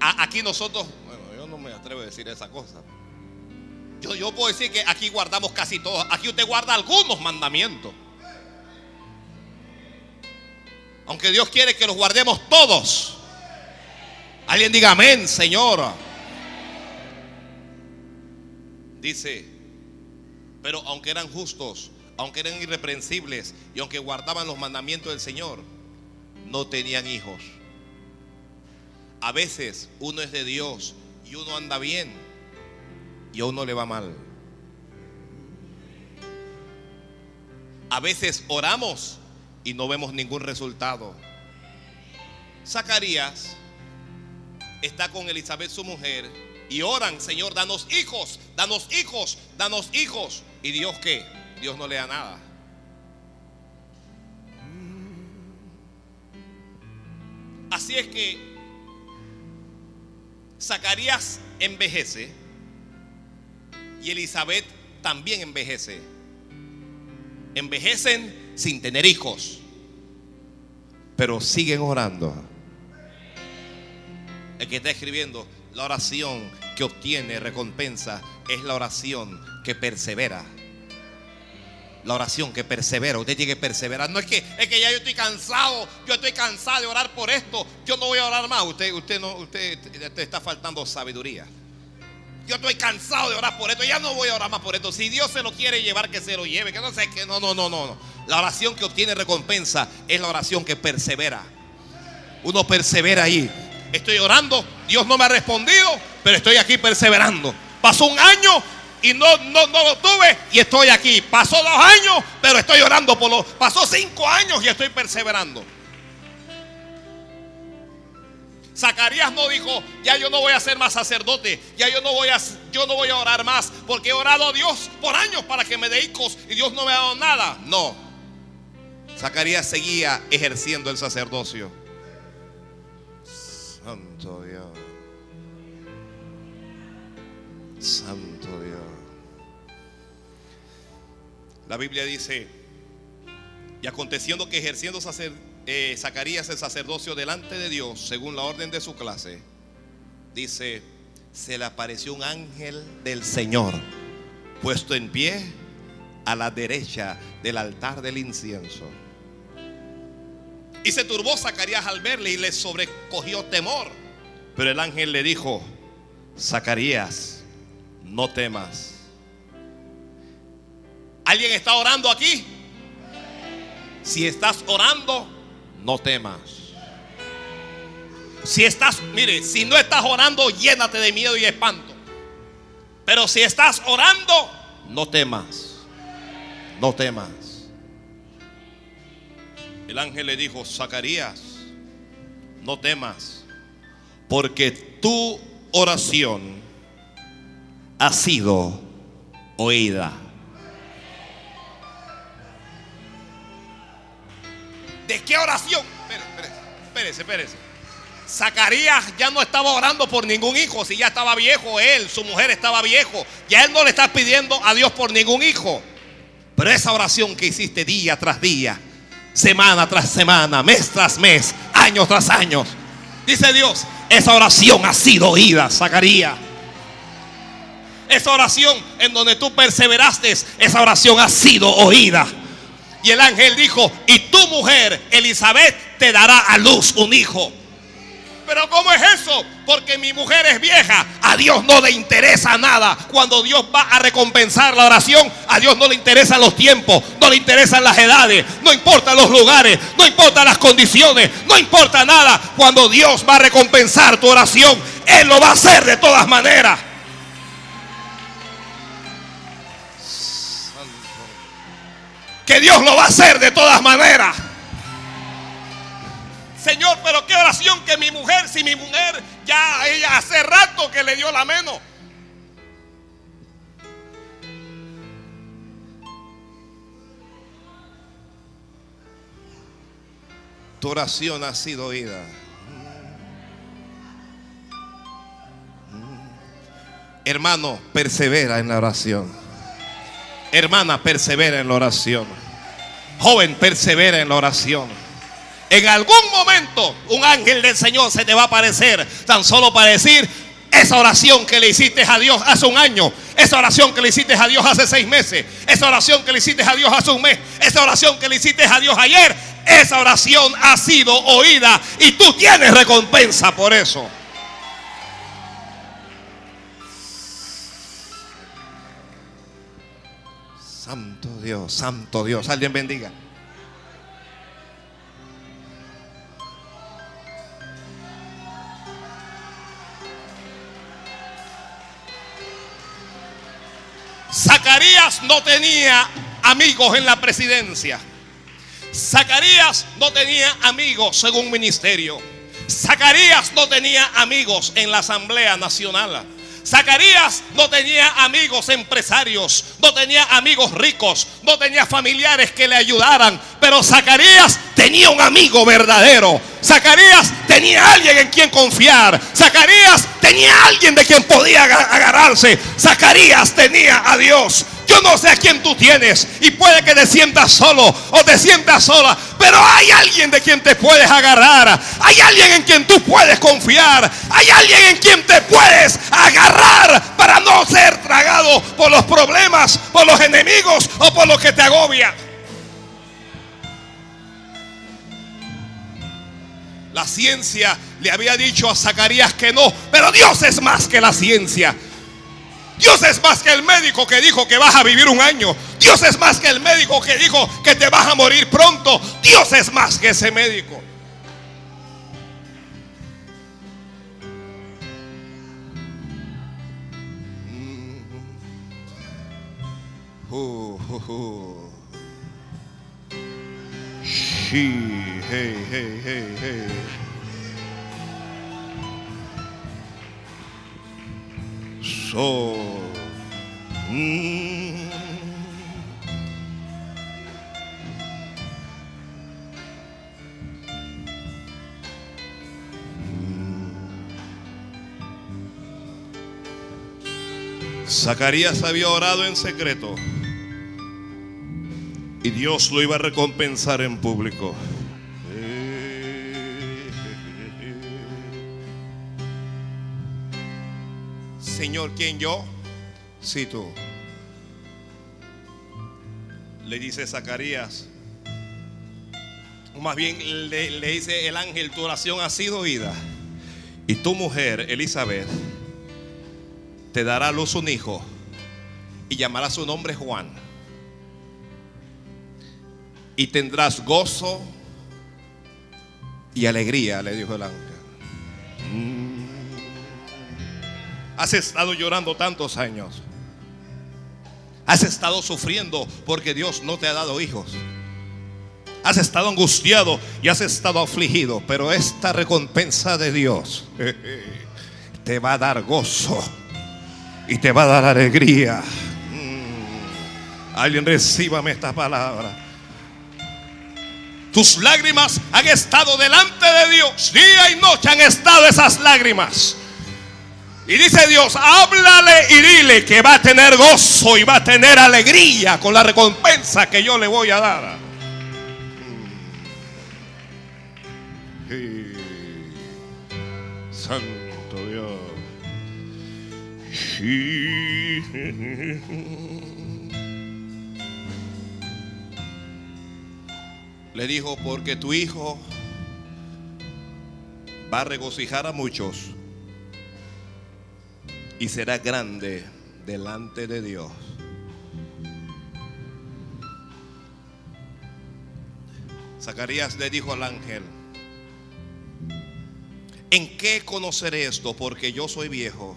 Aquí nosotros, bueno, yo no me atrevo a decir esa cosa. Yo, yo puedo decir que aquí guardamos casi todos. Aquí usted guarda algunos mandamientos. Aunque Dios quiere que los guardemos todos. Alguien diga amén, Señor. Dice, pero aunque eran justos, aunque eran irreprensibles y aunque guardaban los mandamientos del Señor, no tenían hijos. A veces uno es de Dios y uno anda bien y a uno le va mal. A veces oramos y no vemos ningún resultado. Zacarías está con Elizabeth su mujer y oran, Señor, danos hijos, danos hijos, danos hijos. ¿Y Dios qué? Dios no le da nada. Así es que Zacarías envejece y Elizabeth también envejece. Envejecen sin tener hijos, pero siguen orando. El que está escribiendo, la oración que obtiene recompensa es la oración que persevera. La oración que persevera, usted tiene que perseverar. No es que es que ya yo estoy cansado, yo estoy cansado de orar por esto, yo no voy a orar más. Usted, usted no, usted te está faltando sabiduría. Yo estoy cansado de orar por esto, ya no voy a orar más por esto. Si Dios se lo quiere llevar, que se lo lleve, que no sé que no, no, no, no. La oración que obtiene recompensa es la oración que persevera. Uno persevera ahí. Estoy orando, Dios no me ha respondido, pero estoy aquí perseverando. Pasó un año y no, no, no lo tuve y estoy aquí. Pasó dos años, pero estoy orando por lo. Pasó cinco años y estoy perseverando. Zacarías no dijo, ya yo no voy a ser más sacerdote, ya yo no voy a, yo no voy a orar más, porque he orado a Dios por años para que me dé hijos y Dios no me ha dado nada. No. Zacarías seguía ejerciendo el sacerdocio. Santo Dios. Santo Dios. La Biblia dice, y aconteciendo que ejerciendo eh, Zacarías el sacerdocio delante de Dios, según la orden de su clase, dice, se le apareció un ángel del Señor, puesto en pie a la derecha del altar del incienso. Y se turbó Zacarías al verle y le sobrecogió temor. Pero el ángel le dijo, Zacarías, no temas. ¿Alguien está orando aquí? Si estás orando, no temas. Si estás, mire, si no estás orando, llénate de miedo y espanto. Pero si estás orando, no temas. No temas. El ángel le dijo, Zacarías, no temas, porque tu oración ha sido oída. ¿De qué oración? Espérese, espérese, Zacarías ya no estaba orando por ningún hijo, si ya estaba viejo él, su mujer estaba viejo, ya él no le está pidiendo a Dios por ningún hijo. Pero esa oración que hiciste día tras día, semana tras semana, mes tras mes, año tras año, dice Dios, esa oración ha sido oída, Zacarías. Esa oración en donde tú perseveraste, esa oración ha sido oída. Y el ángel dijo, y tu mujer, Elizabeth, te dará a luz un hijo. Pero ¿cómo es eso? Porque mi mujer es vieja. A Dios no le interesa nada. Cuando Dios va a recompensar la oración, a Dios no le interesan los tiempos, no le interesan las edades, no importa los lugares, no importa las condiciones, no importa nada. Cuando Dios va a recompensar tu oración, Él lo va a hacer de todas maneras. Que Dios lo va a hacer de todas maneras. Señor, pero qué oración que mi mujer, si mi mujer ya ella hace rato que le dio la mano. Tu oración ha sido oída. Hermano, persevera en la oración. Hermana, persevera en la oración. Joven, persevera en la oración. En algún momento un ángel del Señor se te va a aparecer tan solo para decir esa oración que le hiciste a Dios hace un año, esa oración que le hiciste a Dios hace seis meses, esa oración que le hiciste a Dios hace un mes, esa oración que le hiciste a Dios ayer, esa oración ha sido oída y tú tienes recompensa por eso. Santo Dios, Santo Dios. Alguien bendiga. Zacarías no tenía amigos en la presidencia. Zacarías no tenía amigos según ministerio. Zacarías no tenía amigos en la Asamblea Nacional. Zacarías no tenía amigos empresarios, no tenía amigos ricos, no tenía familiares que le ayudaran, pero Zacarías tenía un amigo verdadero. Zacarías tenía alguien en quien confiar. Zacarías tenía alguien de quien podía agarrarse. Zacarías tenía a Dios. Yo no sé a quién tú tienes y puede que te sientas solo o te sientas sola, pero hay alguien de quien te puedes agarrar. Hay alguien en quien tú puedes confiar. Hay alguien en quien te puedes agarrar para no ser tragado por los problemas, por los enemigos o por lo que te agobia. La ciencia le había dicho a Zacarías que no, pero Dios es más que la ciencia. Dios es más que el médico que dijo que vas a vivir un año. Dios es más que el médico que dijo que te vas a morir pronto. Dios es más que ese médico. Mm. Uh, uh, uh. hey, hey. Mm. Zacarías había orado en secreto y Dios lo iba a recompensar en público. Señor, ¿quién yo? Sí, tú. Le dice Zacarías. O más bien le, le dice el ángel, tu oración ha sido oída. Y tu mujer, Elizabeth, te dará a luz un hijo y llamará su nombre Juan. Y tendrás gozo y alegría, le dijo el ángel. Has estado llorando tantos años. Has estado sufriendo porque Dios no te ha dado hijos. Has estado angustiado y has estado afligido. Pero esta recompensa de Dios te va a dar gozo y te va a dar alegría. Mm. Alguien recíbame esta palabra. Tus lágrimas han estado delante de Dios. Día y noche han estado esas lágrimas. Y dice Dios, háblale y dile que va a tener gozo y va a tener alegría con la recompensa que yo le voy a dar. Sí. Santo Dios. Le dijo, porque tu hijo va a regocijar a muchos y será grande delante de Dios. Zacarías le dijo al ángel, ¿en qué conoceré esto? Porque yo soy viejo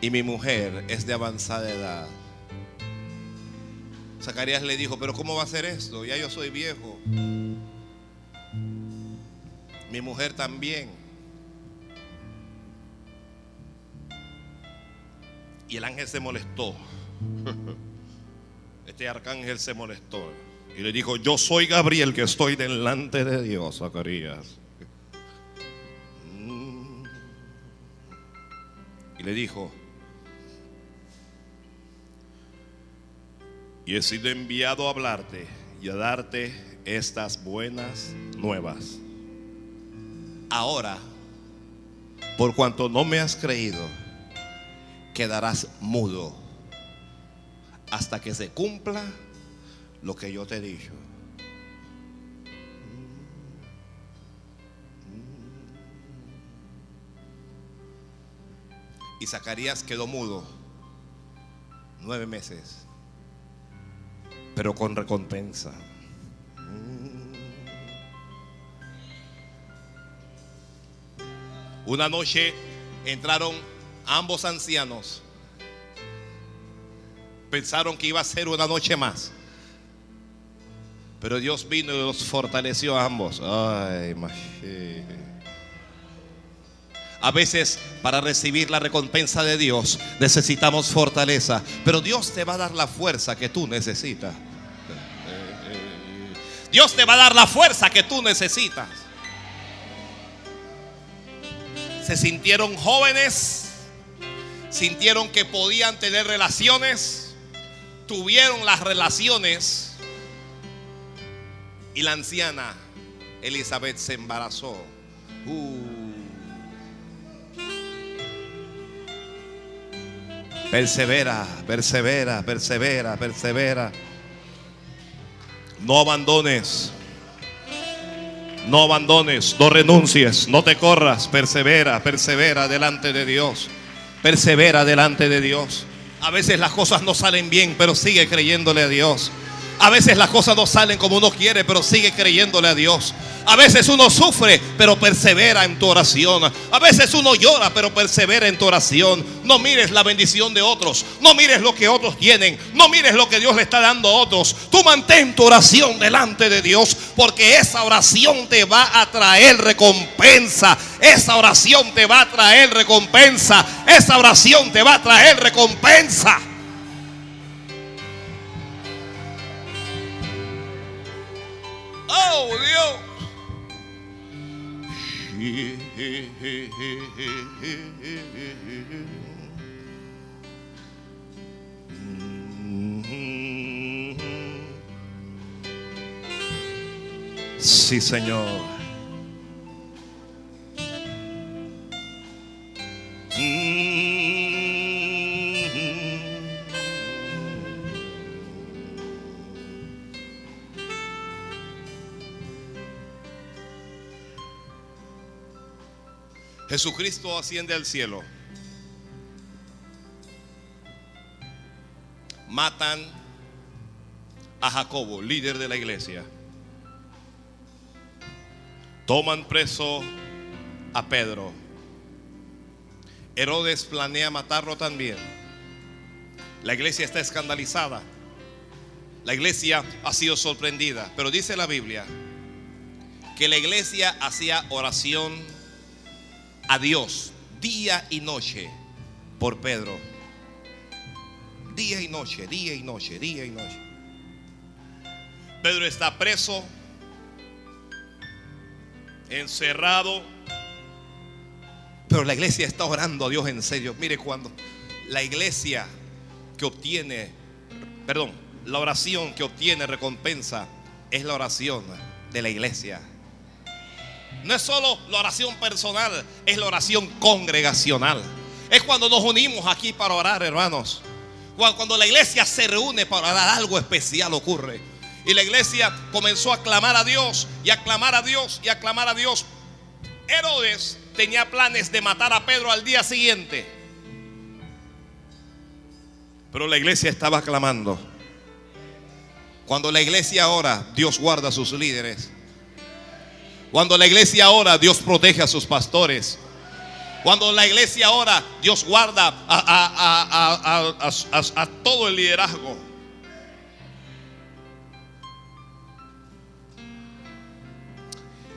y mi mujer es de avanzada edad. Zacarías le dijo, pero ¿cómo va a ser esto? Ya yo soy viejo. Mi mujer también. Y el ángel se molestó. Este arcángel se molestó. Y le dijo, yo soy Gabriel que estoy delante de Dios, Zacarías. Mm. Y le dijo, y he sido enviado a hablarte y a darte estas buenas nuevas. Ahora, por cuanto no me has creído, quedarás mudo hasta que se cumpla lo que yo te he dicho. Y Zacarías quedó mudo nueve meses, pero con recompensa. Una noche entraron ambos ancianos. Pensaron que iba a ser una noche más. Pero Dios vino y los fortaleció a ambos. Ay. A veces para recibir la recompensa de Dios necesitamos fortaleza, pero Dios te va a dar la fuerza que tú necesitas. Dios te va a dar la fuerza que tú necesitas. Se sintieron jóvenes, sintieron que podían tener relaciones, tuvieron las relaciones y la anciana Elizabeth se embarazó. Uh. Persevera, persevera, persevera, persevera. No abandones. No abandones, no renuncies, no te corras, persevera, persevera delante de Dios. Persevera delante de Dios. A veces las cosas no salen bien, pero sigue creyéndole a Dios. A veces las cosas no salen como uno quiere, pero sigue creyéndole a Dios. A veces uno sufre, pero persevera en tu oración. A veces uno llora, pero persevera en tu oración. No mires la bendición de otros. No mires lo que otros tienen. No mires lo que Dios le está dando a otros. Tú mantén tu oración delante de Dios, porque esa oración te va a traer recompensa. Esa oración te va a traer recompensa. Esa oración te va a traer recompensa. Sí, Señor. Jesucristo asciende al cielo. Matan a Jacobo, líder de la iglesia. Toman preso a Pedro. Herodes planea matarlo también. La iglesia está escandalizada. La iglesia ha sido sorprendida. Pero dice la Biblia que la iglesia hacía oración a Dios día y noche por Pedro. Día y noche, día y noche, día y noche. Pedro está preso, encerrado, pero la iglesia está orando a Dios en serio. Mire cuando la iglesia que obtiene, perdón, la oración que obtiene recompensa es la oración de la iglesia. No es solo la oración personal, es la oración congregacional. Es cuando nos unimos aquí para orar, hermanos. Cuando la iglesia se reúne para orar, algo especial ocurre. Y la iglesia comenzó a clamar a Dios y a clamar a Dios y a clamar a Dios. Herodes tenía planes de matar a Pedro al día siguiente. Pero la iglesia estaba clamando. Cuando la iglesia ora, Dios guarda a sus líderes. Cuando la iglesia ora, Dios protege a sus pastores. Cuando la iglesia ora, Dios guarda a, a, todo el liderazgo.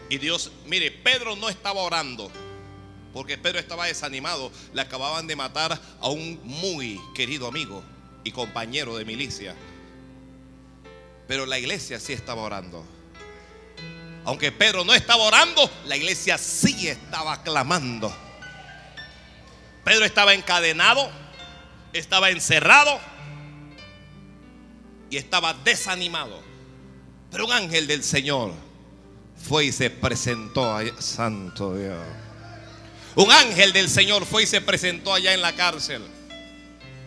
Y Dios, mire, Pedro no estaba orando, porque Pedro estaba desanimado. Le acababan de matar a un muy querido amigo y compañero de milicia. Pero la iglesia sí estaba orando. Aunque Pedro no estaba orando, la iglesia sí estaba clamando. Pedro estaba encadenado, estaba encerrado y estaba desanimado. Pero un ángel del Señor fue y se presentó santo Dios. Un ángel del Señor fue y se presentó allá en la cárcel.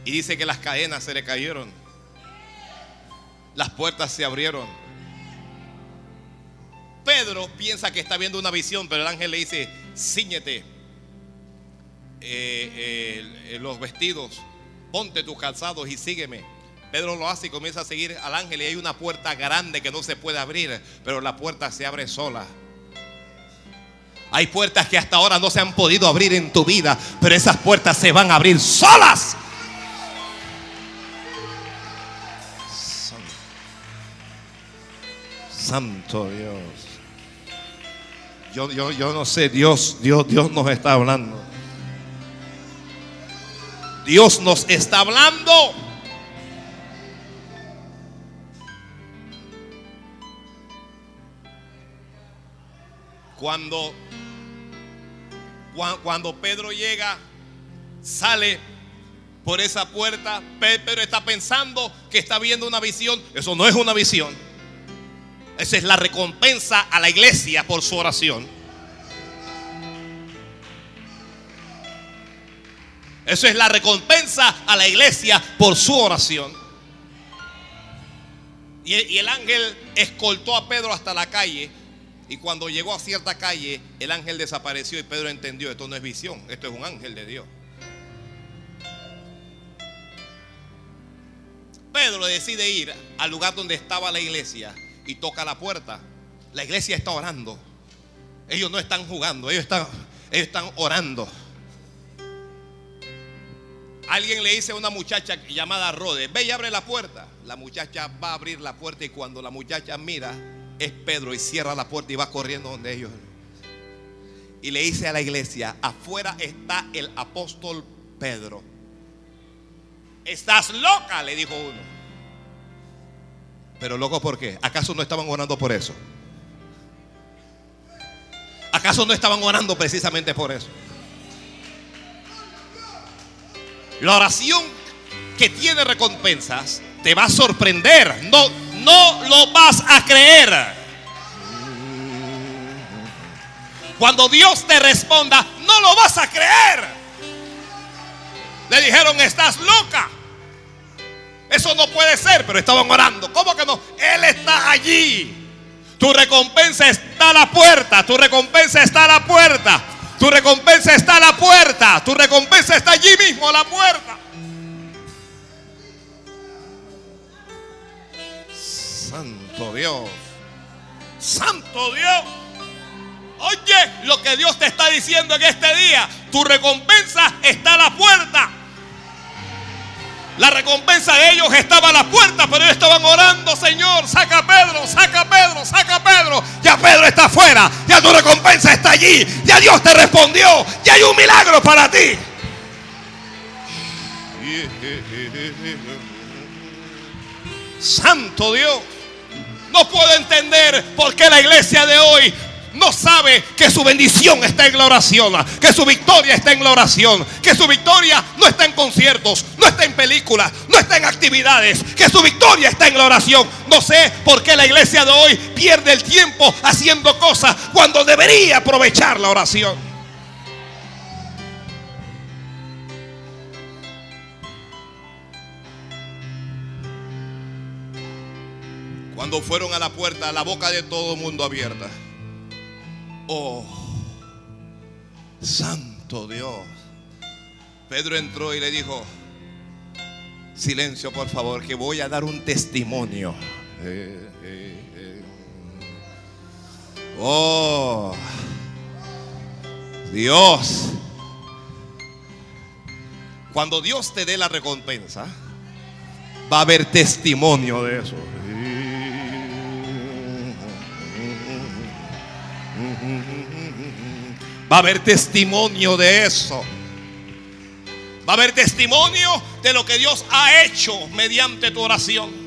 Y dice que las cadenas se le cayeron. Las puertas se abrieron. Pedro piensa que está viendo una visión, pero el ángel le dice, ciñete eh, eh, los vestidos, ponte tus calzados y sígueme. Pedro lo hace y comienza a seguir al ángel y hay una puerta grande que no se puede abrir, pero la puerta se abre sola. Hay puertas que hasta ahora no se han podido abrir en tu vida, pero esas puertas se van a abrir solas. Santo Dios. Yo, yo, no sé, Dios, Dios, Dios nos está hablando. Dios nos está hablando. Cuando, cuando Pedro llega, sale por esa puerta, Pedro está pensando que está viendo una visión. Eso no es una visión. Esa es la recompensa a la iglesia por su oración. Eso es la recompensa a la iglesia por su oración. Y, el ángel escoltó a Pedro hasta la calle. Y cuando llegó a cierta calle, el ángel desapareció y Pedro entendió, esto no es visión, esto es un ángel de Dios. Pedro decide ir al lugar donde estaba la iglesia y toca la puerta. La iglesia está orando. Ellos no están jugando, ellos están, ellos están orando. Alguien le dice a una muchacha llamada Rode, ve y abre la puerta. La muchacha va a abrir la puerta y cuando la muchacha mira, es Pedro y cierra la puerta y va corriendo donde ellos. Y le dice a la iglesia, afuera está el apóstol Pedro. Estás loca, le dijo uno. Pero loco, ¿por qué? ¿Acaso no estaban orando por eso? ¿Acaso no estaban orando precisamente por eso? La oración que tiene recompensas te va a sorprender. No, no lo vas a creer. Cuando Dios te responda, no lo vas a creer. Le dijeron, estás loca. Eso no puede ser, pero estaban orando. ¿Cómo que no? Él está allí. Tu recompensa está a la puerta. Tu recompensa está a la puerta. Tu recompensa está a la puerta. Tu recompensa está allí mismo a la puerta. Santo Dios. Santo Dios. Oye lo que Dios te está diciendo en este día. Tu recompensa está a la puerta. La recompensa de ellos estaba a la puerta, pero ellos estaban orando, Señor, saca a Pedro, saca a Pedro, saca a Pedro. Ya Pedro está afuera, ya tu recompensa está allí, ya Dios te respondió, ya hay un milagro para ti. Santo Dios, no puedo entender por qué la iglesia de hoy no sabe que su bendición está en la oración, que su victoria está en la oración, que su victoria no está en conciertos, no está en películas, no está en actividades, que su victoria está en la oración. No sé por qué la iglesia de hoy pierde el tiempo haciendo cosas cuando debería aprovechar la oración. Cuando fueron a la puerta, la boca de todo el mundo abierta. Oh, santo Dios. Pedro entró y le dijo, silencio por favor, que voy a dar un testimonio. Oh, Dios. Cuando Dios te dé la recompensa, va a haber testimonio de eso. Va a haber testimonio de eso. Va a haber testimonio de lo que Dios ha hecho mediante tu oración.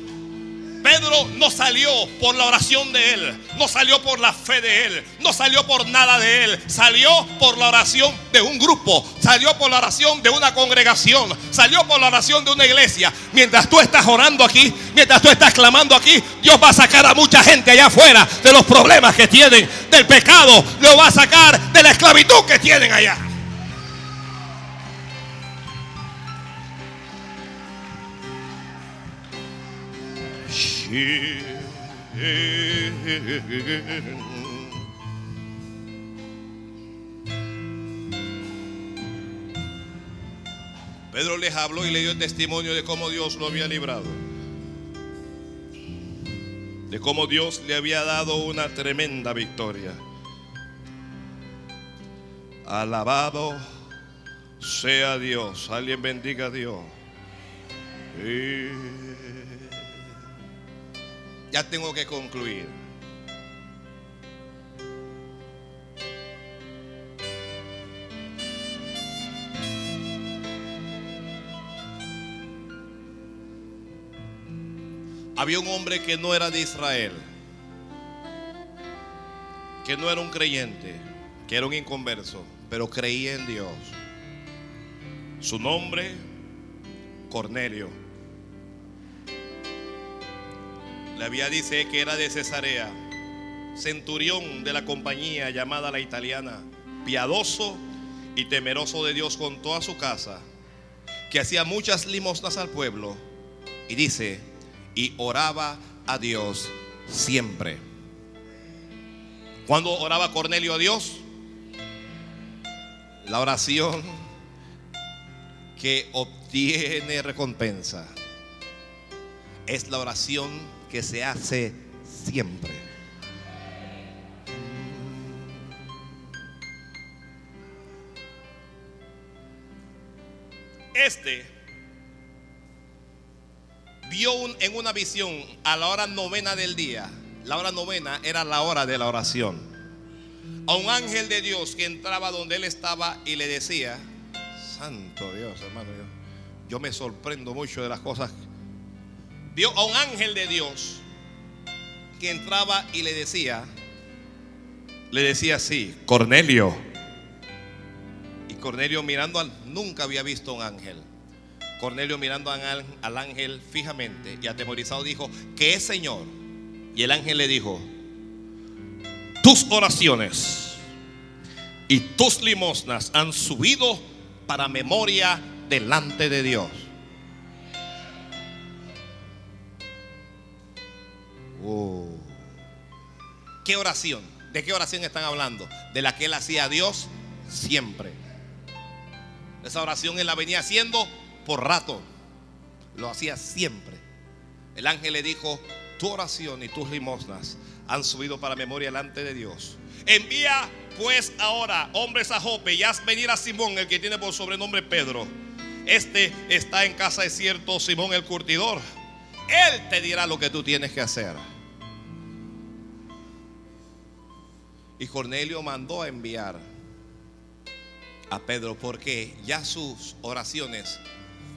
Pedro no salió por la oración de él, no salió por la fe de él, no salió por nada de él, salió por la oración de un grupo, salió por la oración de una congregación, salió por la oración de una iglesia. Mientras tú estás orando aquí, mientras tú estás clamando aquí, Dios va a sacar a mucha gente allá afuera de los problemas que tienen, del pecado, lo va a sacar de la esclavitud que tienen allá. Pedro les habló y le dio testimonio de cómo Dios lo había librado. De cómo Dios le había dado una tremenda victoria. Alabado sea Dios. Alguien bendiga a Dios. Ya tengo que concluir. Había un hombre que no era de Israel, que no era un creyente, que era un inconverso, pero creía en Dios. Su nombre, Cornelio. La Biblia dice que era de Cesarea, centurión de la compañía llamada la italiana, piadoso y temeroso de Dios con toda su casa, que hacía muchas limosnas al pueblo y dice, y oraba a Dios siempre. Cuando oraba Cornelio a Dios, la oración que obtiene recompensa. es la oración que se hace siempre. Este vio en una visión a la hora novena del día. La hora novena era la hora de la oración. A un ángel de Dios que entraba donde él estaba y le decía, Santo Dios, hermano, yo, yo me sorprendo mucho de las cosas. Vio a un ángel de Dios que entraba y le decía, le decía así, Cornelio. Y Cornelio mirando al, nunca había visto un ángel. Cornelio mirando al, al ángel fijamente y atemorizado dijo, ¿qué es Señor? Y el ángel le dijo, tus oraciones y tus limosnas han subido para memoria delante de Dios. Oh. ¿Qué oración? ¿De qué oración están hablando? De la que él hacía a Dios siempre. Esa oración él la venía haciendo por rato. Lo hacía siempre. El ángel le dijo, tu oración y tus limosnas han subido para memoria delante de Dios. Envía pues ahora hombres a Jope y haz venir a Simón, el que tiene por sobrenombre Pedro. Este está en casa de cierto Simón el curtidor. Él te dirá lo que tú tienes que hacer. Y Cornelio mandó a enviar a Pedro porque ya sus oraciones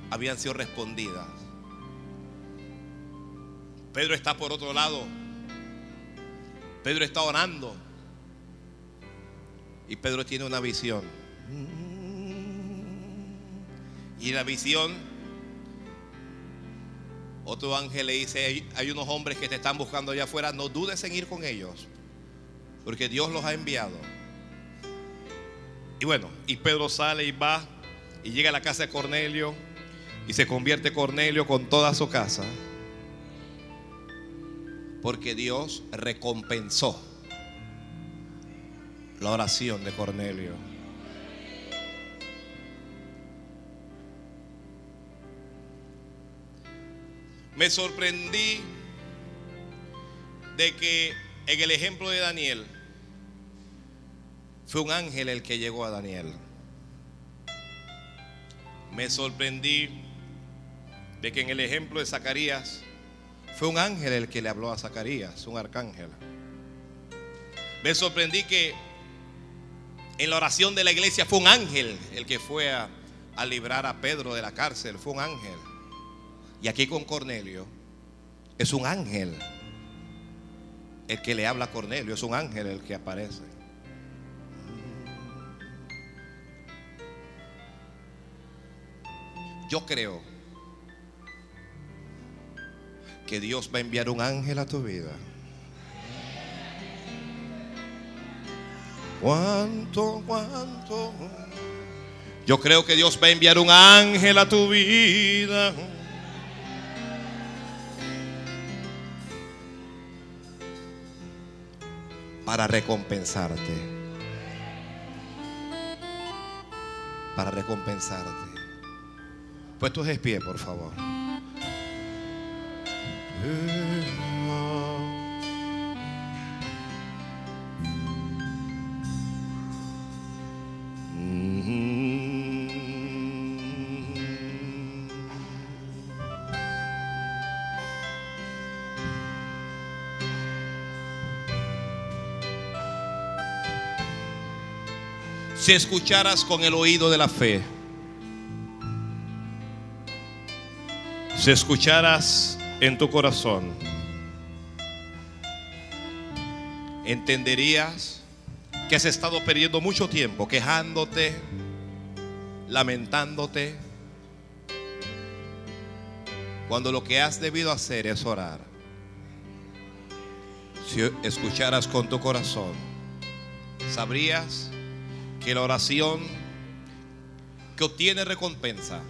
habían sido respondidas. Pedro está por otro lado. Pedro está orando. Y Pedro tiene una visión. Y la visión, otro ángel le dice, hay, unos hombres que te están buscando allá afuera, no dudes en ir con ellos, porque Dios los ha enviado. Y bueno, y Pedro sale y va y llega a la casa de Cornelio y se convierte Cornelio con toda su casa. Porque Dios recompensó la oración de Cornelio. Me sorprendí de que en el ejemplo de Daniel fue un ángel el que llegó a Daniel. Me sorprendí de que en el ejemplo de Zacarías fue un ángel el que le habló a Zacarías, un arcángel. Me sorprendí que en la oración de la iglesia fue un ángel el que fue a, a librar a Pedro de la cárcel, fue un ángel. Y aquí con Cornelio es un ángel el que le habla a Cornelio, es un ángel el que aparece. Yo creo que Dios va a enviar un ángel a tu vida. ¿Cuánto, cuánto? Yo creo que Dios va a enviar un ángel a tu vida. Para recompensarte. Para recompensarte. Puestos de pie, por favor. Si escucharas con el oído de la fe, si escucharas en tu corazón, entenderías que has estado perdiendo mucho tiempo quejándote, lamentándote, cuando lo que has debido hacer es orar. Si escucharas con tu corazón, sabrías que la oración que obtiene recompensa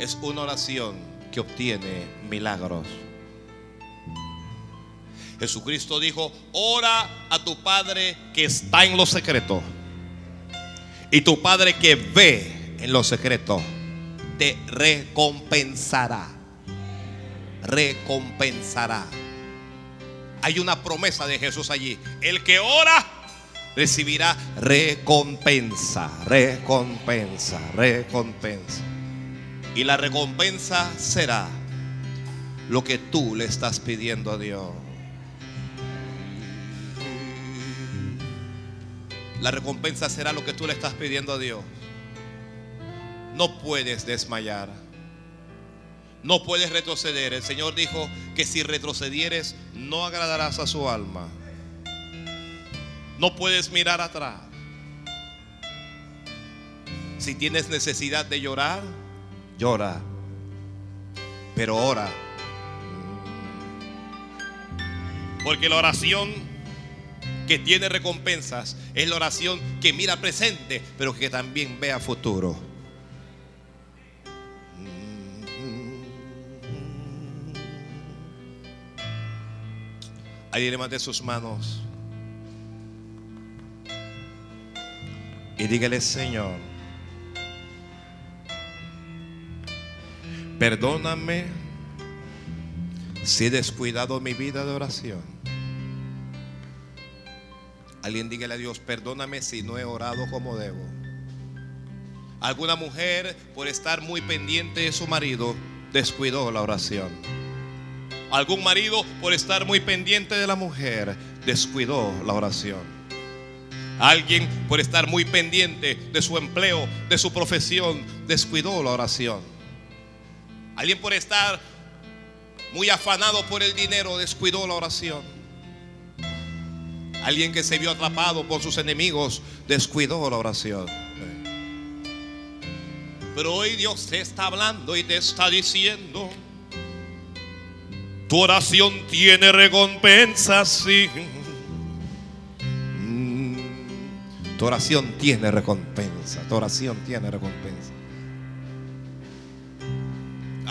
es una oración que obtiene milagros. Jesucristo dijo, ora a tu Padre que está en lo secreto. Y tu Padre que ve en lo secreto, te recompensará. Recompensará. Hay una promesa de Jesús allí. El que ora recibirá recompensa, recompensa, recompensa. Y la recompensa será lo que tú le estás pidiendo a Dios. La recompensa será lo que tú le estás pidiendo a Dios. No puedes desmayar. No puedes retroceder. El Señor dijo que si retrocedieres no agradarás a su alma. No puedes mirar atrás. Si tienes necesidad de llorar, llora. Pero ora. Porque la oración que tiene recompensas es la oración que mira presente, pero que también ve a futuro. Ahí levante sus manos y dígale, Señor, perdóname si he descuidado mi vida de oración. Alguien dígale a Dios, perdóname si no he orado como debo. Alguna mujer, por estar muy pendiente de su marido, descuidó la oración. Algún marido, por estar muy pendiente de la mujer, descuidó la oración. Alguien, por estar muy pendiente de su empleo, de su profesión, descuidó la oración. Alguien, por estar muy afanado por el dinero, descuidó la oración. Alguien que se vio atrapado por sus enemigos, descuidó la oración. Pero hoy Dios te está hablando y te está diciendo, tu oración tiene recompensa, sí. Mm, Tu oración tiene recompensa, tu oración tiene recompensa.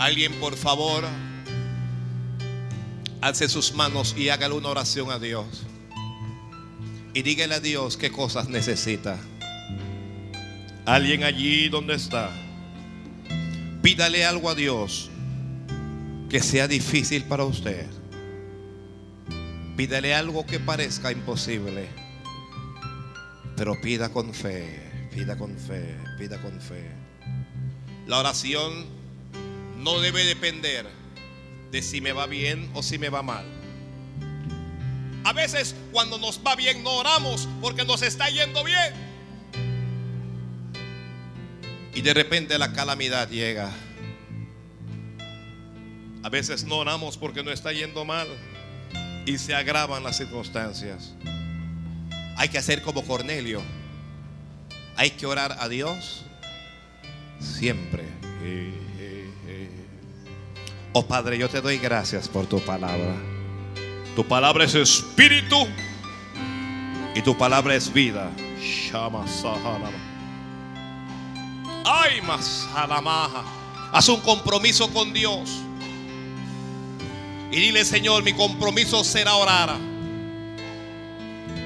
Alguien, por favor, alce sus manos y hágale una oración a Dios. Y dígale a Dios qué cosas necesita. Alguien allí donde está. Pídale algo a Dios que sea difícil para usted. Pídale algo que parezca imposible. Pero pida con fe, pida con fe, pida con fe. La oración no debe depender de si me va bien o si me va mal. A veces cuando nos va bien no oramos porque nos está yendo bien. Y de repente la calamidad llega. A veces no oramos porque no está yendo mal y se agravan las circunstancias. Hay que hacer como Cornelio. Hay que orar a Dios siempre. Oh Padre, yo te doy gracias por tu palabra. Tu palabra es espíritu y tu palabra es vida. Ay, masalamaja. Haz un compromiso con Dios. Y dile, Señor, mi compromiso será orar.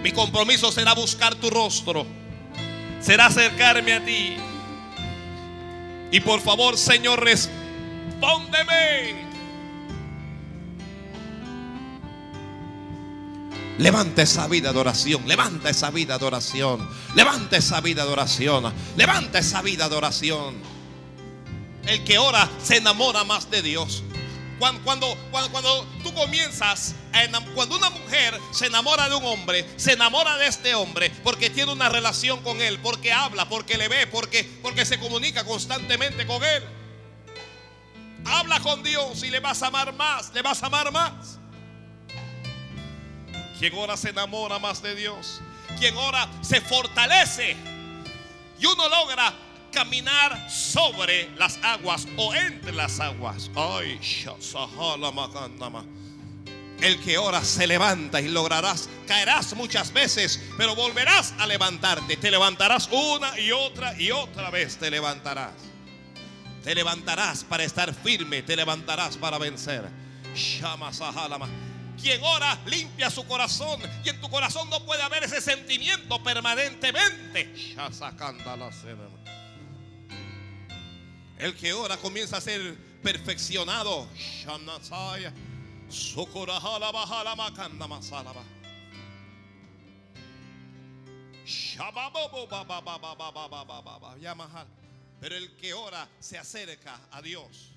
Mi compromiso será buscar tu rostro. Será acercarme a ti. Y por favor, Señor, respóndeme. Levanta esa vida de oración, levanta esa vida de oración, levanta esa vida de oración, levanta esa vida de oración. El que ora se enamora más de Dios. Cuando, cuando, cuando, cuando tú comienzas, a cuando una mujer se enamora de un hombre, se enamora de este hombre porque tiene una relación con él, porque habla, porque le ve, porque, porque se comunica constantemente con él. Habla con Dios y le vas a amar más, le vas a amar más. Quien ora se enamora más de Dios. Quien ora se fortalece. Y uno logra caminar sobre las aguas o entre las aguas. El que ora se levanta y lograrás, caerás muchas veces, pero volverás a levantarte. Te levantarás una y otra y otra vez te levantarás. Te levantarás para estar firme, te levantarás para vencer. Shama sahalama. Quien ora limpia su corazón y en tu corazón no puede haber ese sentimiento permanentemente. El que ora comienza a ser perfeccionado. Pero el que ora se acerca a Dios.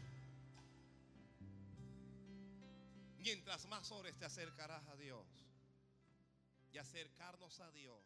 Mientras más ores te acercarás a Dios. Y acercarnos a Dios